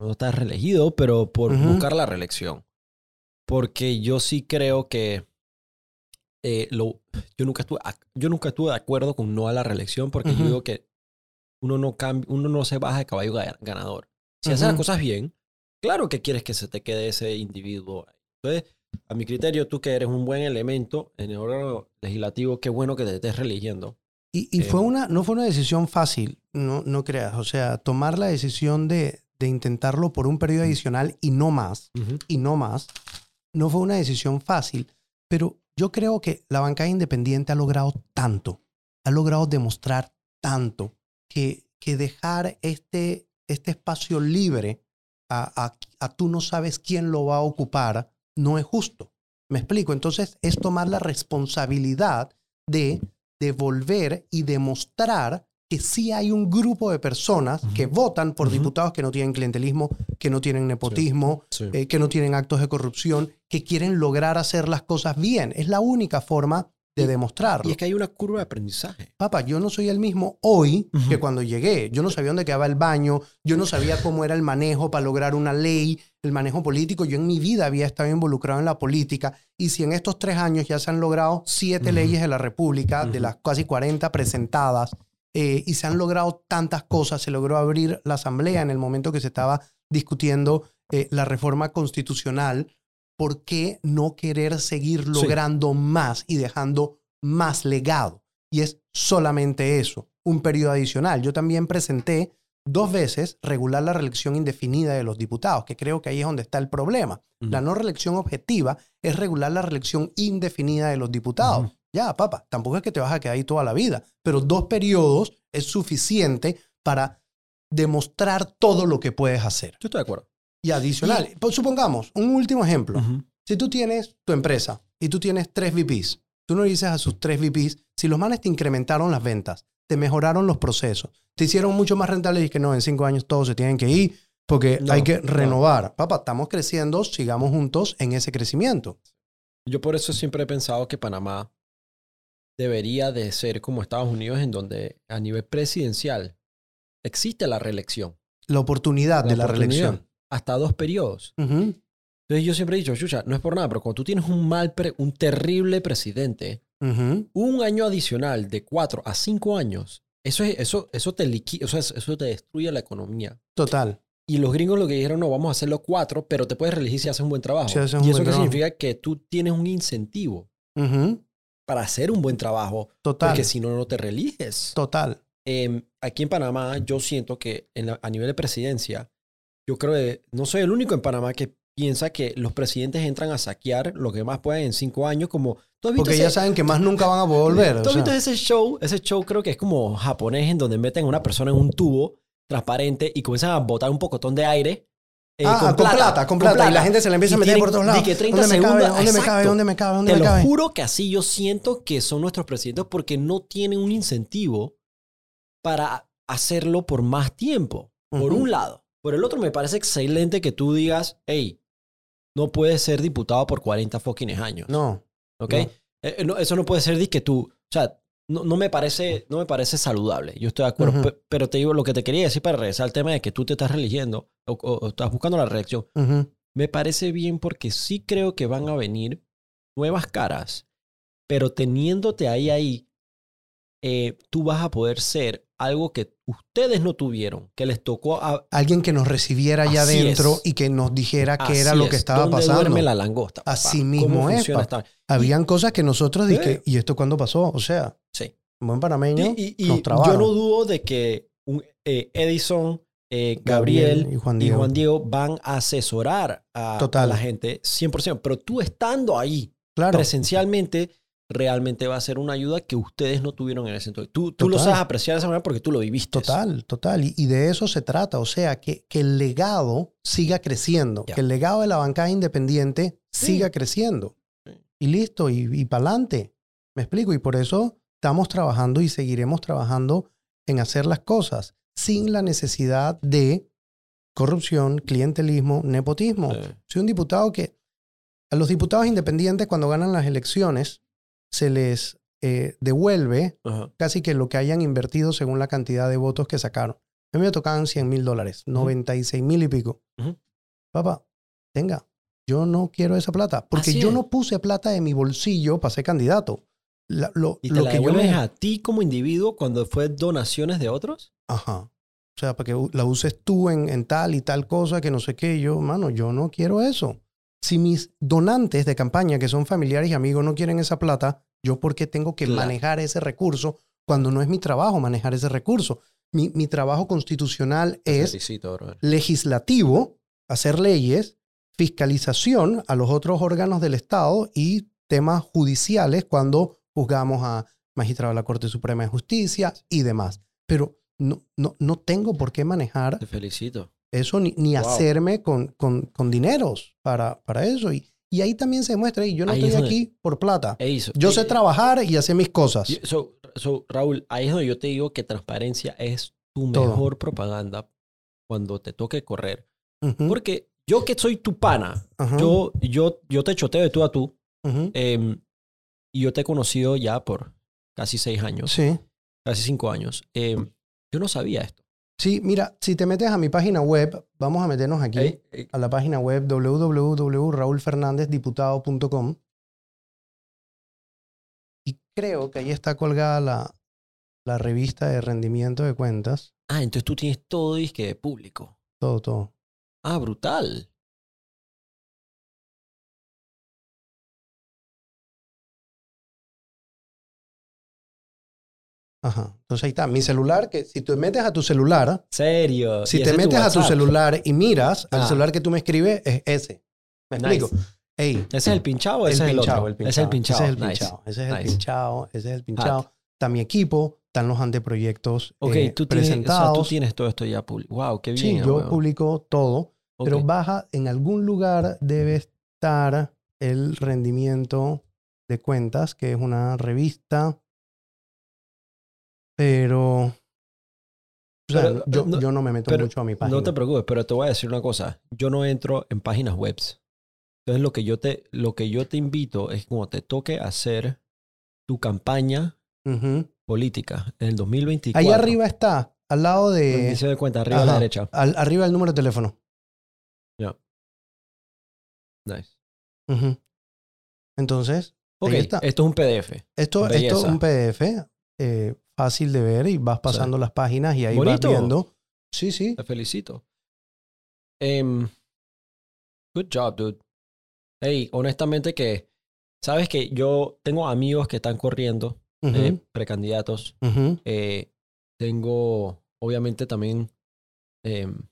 no estar reelegido, pero por buscar la reelección. Porque yo sí creo que eh, lo, yo, nunca estuve, yo nunca estuve de acuerdo con no a la reelección porque yo digo que uno no, cambia, uno no se baja de caballo ga- ganador. Si haces las cosas bien, claro que quieres que se te quede ese individuo. Entonces, a mi criterio, tú que eres un buen elemento en el órgano legislativo, qué bueno que te estés religiendo. Y, y fue una, no fue una decisión fácil, no, no creas. O sea, tomar la decisión de, de intentarlo por un periodo adicional y no más, y no más, no fue una decisión fácil. Pero yo creo que la bancada independiente ha logrado tanto, ha logrado demostrar tanto que, que dejar este, este espacio libre a, a, a tú no sabes quién lo va a ocupar no es justo. Me explico. Entonces es tomar la responsabilidad de devolver y demostrar que sí hay un grupo de personas que votan por diputados que no tienen clientelismo, que no tienen nepotismo, eh, que no tienen actos de corrupción, que quieren lograr hacer las cosas bien. Es la única forma de demostrarlo. y es que hay una curva de aprendizaje. Papá, yo no soy el mismo hoy que cuando llegué. Yo no sabía dónde quedaba el baño, yo no sabía cómo era el manejo para lograr una ley, el manejo político. Yo en mi vida había estado involucrado en la política. Y si en estos tres años ya se han logrado siete leyes de la República, de las casi 40 presentadas, eh, y se han logrado tantas cosas, se logró abrir la asamblea en el momento que se estaba discutiendo eh, la reforma constitucional, ¿por qué no querer seguir logrando más y dejando más legado? Y es solamente eso, un periodo adicional. Yo también presenté dos veces regular la reelección indefinida de los diputados, que creo que ahí es donde está el problema. La no reelección objetiva es regular la reelección indefinida de los diputados. Ya, papá, tampoco es que te vas a quedar ahí toda la vida, pero dos periodos es suficiente para demostrar todo lo que puedes hacer. Yo estoy de acuerdo. Y adicional, pues, supongamos, un último ejemplo. Si tú tienes tu empresa y tú tienes tres VPs, tú no dices a sus tres VPs, si los manes te incrementaron las ventas, te mejoraron los procesos, te hicieron mucho más rentables y que no, en cinco años todos se tienen que ir porque hay que renovar. Papá, estamos creciendo, sigamos juntos en ese crecimiento. Yo por eso siempre he pensado que Panamá debería de ser como Estados Unidos, en donde a nivel presidencial existe la reelección. La oportunidad de la reelección. Hasta dos periodos. Entonces yo siempre he dicho, chucha, no es por nada, pero cuando tú tienes un mal, un terrible presidente, un año adicional de cuatro a cinco años, eso, es, eso, eso, te eso, eso te destruye la economía. Total. Y los gringos lo que dijeron, no, vamos a hacerlo cuatro, pero te puedes reelegir si haces un buen trabajo. Si haces un y eso buen significa que tú tienes un incentivo para hacer un buen trabajo. Total. Porque si no, no te reeliges. Total. Em, aquí en Panamá, yo siento que en a nivel de presidencia, yo creo que no soy el único en Panamá que piensa que los presidentes entran a saquear lo que más pueden en cinco años, como... Porque ya saben que más nunca van a volver. ¿Tú has visto ese show? Ese show creo que es como japonés en donde meten a una persona en un tubo transparente y comienzan a botar un pocotón de aire. Eh, ah, con, plata, con, plata, Y la gente se le empieza a meter por todos lados. Que 30 ¿Dónde, me cabe, ¿Dónde me cabe? ¿Dónde me cabe? ¿Dónde Te me cabe? lo juro que así yo siento que son nuestros presidentes porque no tienen un incentivo para hacerlo por más tiempo. Por un lado. Por el otro, me parece excelente que tú digas, hey, no puedes ser diputado por 40 fucking años. No. ¿Ok? Eh, eh, eso no puede ser que tú, o sea, no, no, me parece, no me parece saludable. Yo estoy de acuerdo. Pero te digo, lo que te quería decir para regresar al tema de que tú te estás religiendo o, estás buscando la reacción, me parece bien porque sí creo que van a venir nuevas caras, pero teniéndote ahí, ahí, eh, tú vas a poder ser algo que ustedes no tuvieron, que les tocó a... Alguien que nos recibiera allá adentro y que nos dijera qué era lo que estaba ¿Dónde pasando. duerme la langosta. Así mismo es. Habían cosas que nosotros dije, ¿y esto cuándo pasó? O sea, sí. un buen panameño y, y, yo no dudo de que eh, Edison, eh, Gabriel, y, Juan Diego. van a asesorar a, a, la gente 100%, pero tú estando ahí claro. presencialmente realmente va a ser una ayuda que ustedes no tuvieron en ese entonces. Tú, tú lo sabes apreciar de esa manera porque tú lo viviste. Total, total. Y, de eso se trata. O sea, que, que el legado siga creciendo. Que el legado de la bancada independiente siga creciendo. Y listo, y, y para adelante. Me explico. Y por eso estamos trabajando y seguiremos trabajando en hacer las cosas sin la necesidad de corrupción, clientelismo, nepotismo. Soy un diputado que a los diputados independientes cuando ganan las elecciones se les eh, devuelve casi que lo que hayan invertido según la cantidad de votos que sacaron. A mí me tocaban 100 mil dólares, 96 mil y pico. Papá, tenga, yo no quiero esa plata, porque yo no puse plata de mi bolsillo para ser candidato. lo, ¿Y te la devuelves a ti como individuo cuando fue donaciones de otros? Ajá. O sea, para que la uses tú en, en tal y tal cosa, que no sé qué. Yo, mano, yo no quiero eso si mis donantes de campaña, que son familiares y amigos, no quieren esa plata, ¿yo por qué tengo que manejar ese recurso cuando no es mi trabajo manejar ese recurso? Mi, mi trabajo constitucional es legislativo, hacer leyes, fiscalización a los otros órganos del Estado y temas judiciales cuando juzgamos a magistrados de la Corte Suprema de Justicia y demás. Pero no, no, no tengo por qué manejar. Te felicito eso ni, ni hacerme con, con, con, dineros para, para eso. Y, y ahí también se muestra, y yo no estoy aquí por plata. yo sé trabajar y hacer mis cosas. So, Raúl, ahí es donde yo te digo que transparencia es tu mejor propaganda cuando te toque correr. Porque yo que soy tu pana, yo, yo, yo te choteo de tú a tú, em, y yo te he conocido ya por casi seis años. Sí. Casi cinco años. Em, yo no sabía esto. Sí, mira, si te metes a mi página web, vamos a meternos aquí a la página web www.raulfernandezdiputado.com. Y creo que ahí está colgada la, la revista de rendimiento de cuentas. Ah, entonces tú tienes todo disque de público. Todo, todo. Ah, brutal. Ajá. Entonces ahí está. Mi celular, que si tú metes a tu celular, ¿Serio? si ¿Y te metes a tu celular y miras al Ah. celular que tú me escribes, es ese. ¿Me Nice. explico? Ey, ¿Ese es el pinchado o ese es el pinchado, otro? el Ese es el pinchado. Ese es el pinchado. Ese es el Nice. pinchado. Ese es el pinchado. Está mi equipo, están los anteproyectos Ok, eh, tú, tienes, o sea, presentados. tú tienes todo esto ya publicado. Wow, qué bien. sí, yo publico todo, pero baja, en algún lugar debe estar el rendimiento de cuentas, que es una revista, pero... O sea, Pero, yo, no- yo no me meto mucho a mi página. No te preocupes, pero te voy a decir una cosa. Yo no entro en páginas web. Entonces lo que yo te, lo que yo te invito es como te toque hacer tu campaña política en el 2024. Ahí arriba está, al lado de... Rendición de cuenta, arriba a la derecha. al- arriba el número de teléfono. Nice. Ujú. Entonces, Ok, Ahí está. esto es un PDF. esto, esto es un PDF eh, fácil de ver y vas pasando las páginas y ahí Bonito. vas viendo. Sí, sí. Te felicito. Em, good job, dude. Hey, honestamente que, sabes que yo tengo amigos que están corriendo, eh, precandidatos. Eh, tengo, obviamente también, em,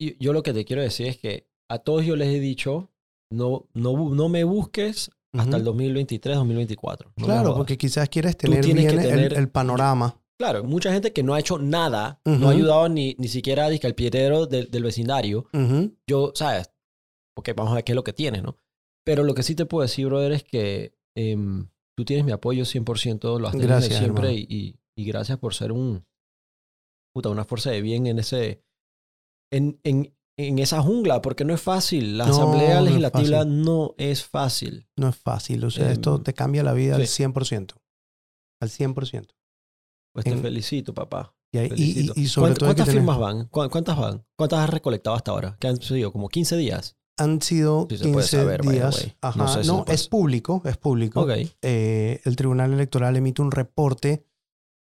y- yo lo que te quiero decir es que a todos yo les he dicho, no, no, no me busques hasta el 2023, 2024. No me claro, porque quizás quieres tener bien el- tener- el, panorama. Claro, mucha gente que no ha hecho nada, no ha ayudado ni, ni siquiera al piedrero del, del vecindario. Ujú, Yo, ¿sabes? Ok, vamos a ver qué es lo que tienes, ¿no? Pero lo que sí te puedo decir, brother, es que em, tú tienes mi apoyo 100%, lo has tenido Gracias, siempre hermano. y, y- y gracias por ser un, puta, una fuerza de bien en ese, en, en, en esa jungla, porque no es fácil. La No, Asamblea Legislativa no es fácil. No es fácil. O sea, Em, esto te cambia la vida al sí. 100%. Al 100%. Pues te En- felicito, papá. Y, ahí- y- Felicito. y- y sobre ¿Cuánt- todo ¿Cuántas firmas van? ¿Cu- ¿Cuántas van? ¿Cuántas has recolectado hasta ahora? ¿Qué han sido? ¿Como 15 días? han sido Sí se 15 puede saber, días. Ajá. No sé si es público, es público. Ok. eh, el Tribunal Electoral emite un reporte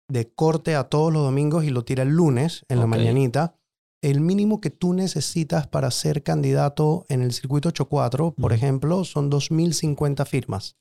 de corte a todos los domingos y lo tira el lunes en la mañanita. El mínimo que tú necesitas para ser candidato en el circuito 84, por Ujú. ejemplo, son 2.050 firmas.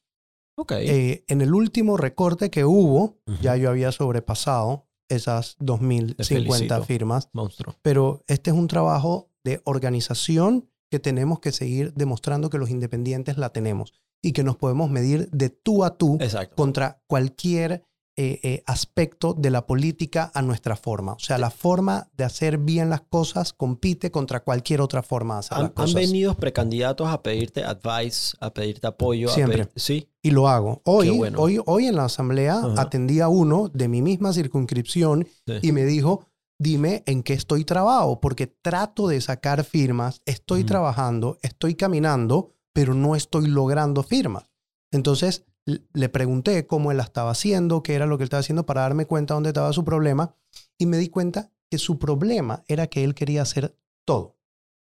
Ok. Eh, en el último recorte que hubo, ya yo había sobrepasado esas 2.050 felicito. firmas, Monstruo. pero este es un trabajo de organización que tenemos que seguir demostrando que los independientes la tenemos y que nos podemos medir de tú a tú Exacto. contra cualquier eh, eh, aspecto de la política a nuestra forma. O sea, la forma de hacer bien las cosas compite contra cualquier otra forma de hacer Han, las han cosas. venido precandidatos a pedirte advice, a pedirte apoyo. a Siempre. pedir- sí. Y lo hago. Hoy, bueno. hoy, hoy en la asamblea Ajá. atendí a uno de mi misma circunscripción Sí. y me dijo, dime en qué estoy trabado, porque trato de sacar firmas, estoy trabajando, estoy caminando, pero no estoy logrando firmas. Entonces le pregunté cómo él la estaba haciendo, qué era lo que él estaba haciendo para darme cuenta dónde estaba su problema y me di cuenta que su problema era que él quería hacer todo.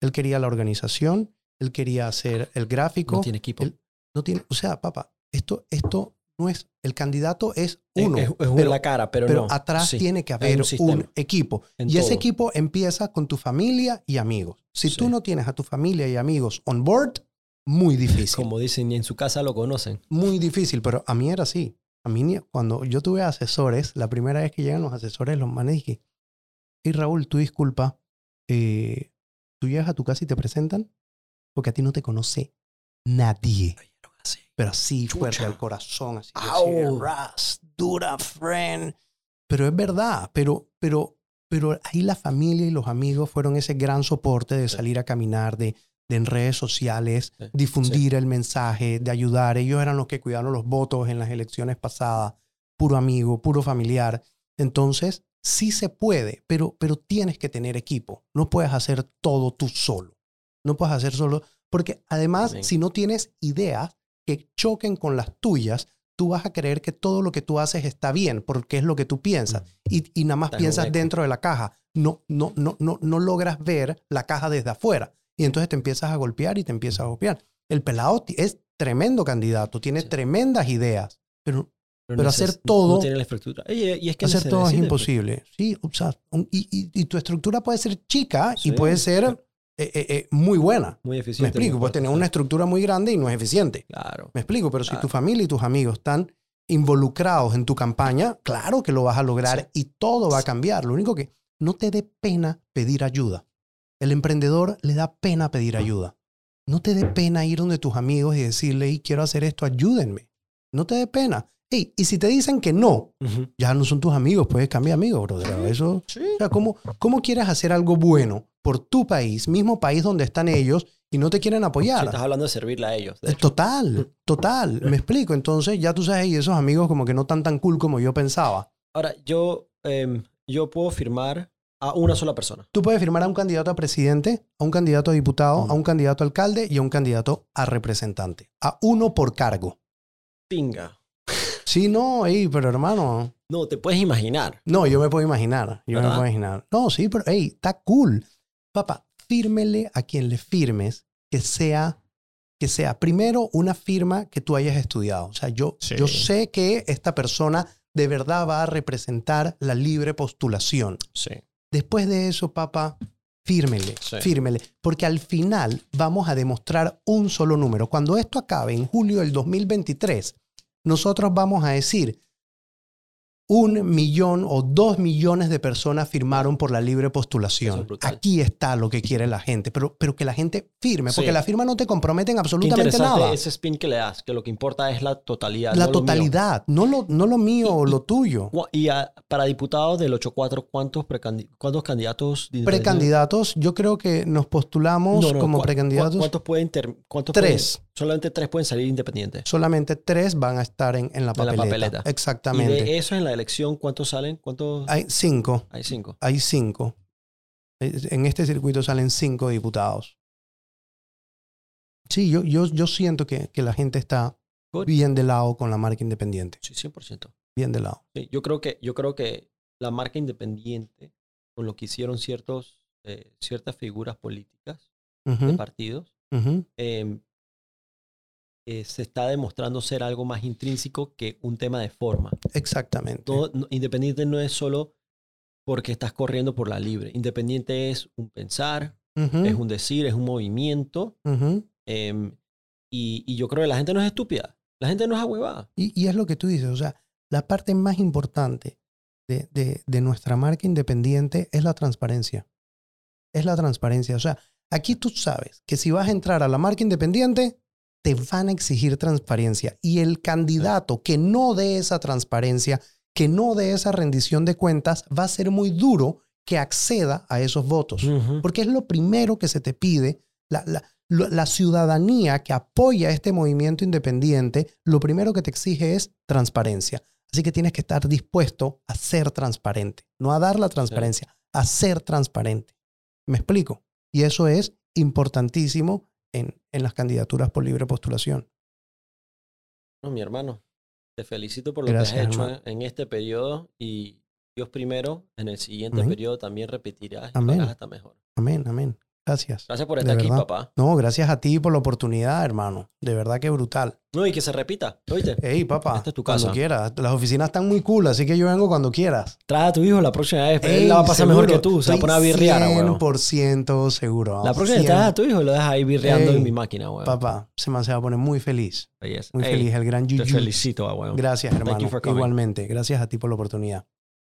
Él quería la organización, él quería hacer el gráfico, No tiene equipo. no tiene, o sea, papá, esto, esto no es, el candidato es uno, es, es pero, la cara, pero, pero no. atrás Sí. tiene que haber un equipo. Y ese equipo empieza con tu familia y amigos. Si Sí. tú no tienes a tu familia y amigos on board, muy difícil. Como dicen, ni en su casa lo conocen. Muy difícil, pero a mí era así. A mí, cuando yo tuve asesores, la primera vez que llegan los asesores, los manes dije, hey Raúl, tú disculpa, eh, tú llegas a tu casa y te presentan porque a ti no te conoce nadie. Pero así fuerte Chucha. al corazón, así. así, Ras, dura, friend. Pero es verdad, pero, pero, pero ahí la familia y los amigos fueron ese gran soporte de salir a caminar, de, de en redes sociales, Sí. difundir el mensaje, de ayudar. Ellos eran los que cuidaron los votos en las elecciones pasadas. Puro amigo, puro familiar. Entonces, sí se puede, pero, pero tienes que tener equipo. No puedes hacer todo tú solo. No puedes hacer solo, porque además, si no tienes ideas que choquen con las tuyas, tú vas a creer que todo lo que tú haces está bien, porque es lo que tú piensas. Y, y nada más piensas dentro de la caja. No, no, no, no, no logras ver la caja desde afuera. Y entonces te empiezas a golpear y te empiezas a golpear. El pelado es tremendo candidato, tiene Sí. tremendas ideas, pero Pero hacer todo- No tiene la estructura. Y es que hacer todo es necesita imposible. Sí, o sea, un- y, y- y tu estructura puede ser chica y puede ser eh, eh, eh, muy buena. Muy Me eficiente. explico, muy puedes tener una estructura muy grande y no es eficiente. Claro. Me explico, pero si tu familia y tus amigos están involucrados en tu campaña, claro que lo vas a lograr Sí. y todo va a cambiar. Lo único que no te dé pena pedir ayuda. El emprendedor le da pena pedir ayuda. No te dé pena ir donde tus amigos y decirle, "Hey, quiero hacer esto, ayúdenme. No te dé pena. Hey, y si te dicen que no, ya no son tus amigos, puedes cambiar amigos, brother. Eso, Sí. o sea, ¿cómo, ¿cómo quieres hacer algo bueno por tu país, mismo país donde están ellos, y no te quieren Sí, apoyar? estás hablando de servirle a ellos. Eh. Total, total. Me explico. Entonces, ya tú sabes, y esos amigos como que no tan tan cool como yo pensaba. Ahora, yo, em, yo puedo firmar a una sola persona. Tú puedes firmar a un candidato a presidente, a un candidato a diputado, Mm. a un candidato a alcalde y a un candidato a representante. A uno por cargo. Pinga. Sí, no, ey, pero hermano, No, te puedes imaginar. no, yo me puedo imaginar. Yo me puedo imaginar. No, sí, pero, hey, está cool. Papá, fírmele a quien le firmes que sea, que sea primero una firma que tú hayas estudiado. O sea, yo, Sí. yo sé que esta persona de verdad va a representar la libre postulación. Sí. Después de eso, papá, fírmele, Sí. fírmele, porque al final vamos a demostrar un solo número. Cuando esto acabe en julio del 2023, nosotros vamos a decir, un millón o dos millones de personas firmaron por la libre postulación. es. Aquí está lo que quiere la gente, pero, pero que la gente firme, porque Sí. la firma no te compromete en Qué absolutamente interesante nada. ese spin que le das, que lo que importa es la totalidad. La no lo mío. totalidad, no lo, no lo mío o lo tuyo. Y a- para diputados del 8-4, ¿cuántos, ¿cuántos candidatos? Precandidatos, yo creo que nos postulamos No, no, como ¿cu- precandidatos. cu- ¿Cuántos pueden cuántos Tres. pueden- solamente tres pueden salir independientes. solamente tres van a estar en, en la En la papeleta. papeleta. Y Exactamente. de eso en la elección, ¿cuántos salen? ¿Cuántos? Hay cinco. Hay cinco. Hay cinco. En este circuito salen cinco diputados. Sí, yo, yo, yo siento que, que la gente está Good. bien de lado con la marca independiente. Sí, 100%. Bien de lado. Sí, yo, creo que, yo creo que la marca independiente, con lo que hicieron ciertos, eh, ciertas figuras políticas de partidos, eh, eh, se está demostrando ser algo más intrínseco que un tema de forma. Exactamente. No- independiente no es solo porque estás corriendo por la libre. Independiente es un pensar, es un decir, es un movimiento. em, y, y yo creo que la gente no es estúpida. La gente no es ahuevada. Y, y es lo que tú dices, o sea, la parte más importante de, de- de nuestra marca independiente es la transparencia. Es la transparencia. O sea, aquí tú sabes que si vas a entrar a la marca independiente, te van a exigir transparencia. Y el candidato que no dé esa transparencia, que no dé esa rendición de cuentas, va a ser muy duro que acceda a esos votos. Porque es lo primero que se te pide. La, la ciudadanía que apoya este movimiento independiente, lo primero que te exige es transparencia. Así que tienes que estar dispuesto a ser transparente. No a dar la transparencia, a ser transparente. ¿Me explico? Y eso es importantísimo en, en las candidaturas por libre postulación. No, mi hermano, te felicito por lo Gracias, que has hecho en, en este periodo y Dios primero, en el siguiente Amén. periodo también repetirás y Amén. hasta mejor. Amén, amén. Gracias. Gracias por De estar aquí, verdad. papá. No, gracias a ti por la oportunidad, hermano. De verdad que brutal. No, y que se repita, ¿oíste? Hey, papá, Esta es tu cuando casa. quieras. Las oficinas están muy cool, así que yo vengo cuando quieras. Trae a tu hijo la próxima vez, pero él Ey, la va a pasar mejor que seguro. tú, se va a poner a birrear, weón. 100% seguro. La próxima vez traes a tu hijo y lo dejas ahí birreando Ey, en mi máquina, weón. Papá, se me se va a poner muy feliz. Belleza. Muy Ey, feliz. El gran Te Yuyu. felicito, weón. Gracias, hermano. Igualmente. Gracias a ti por la oportunidad.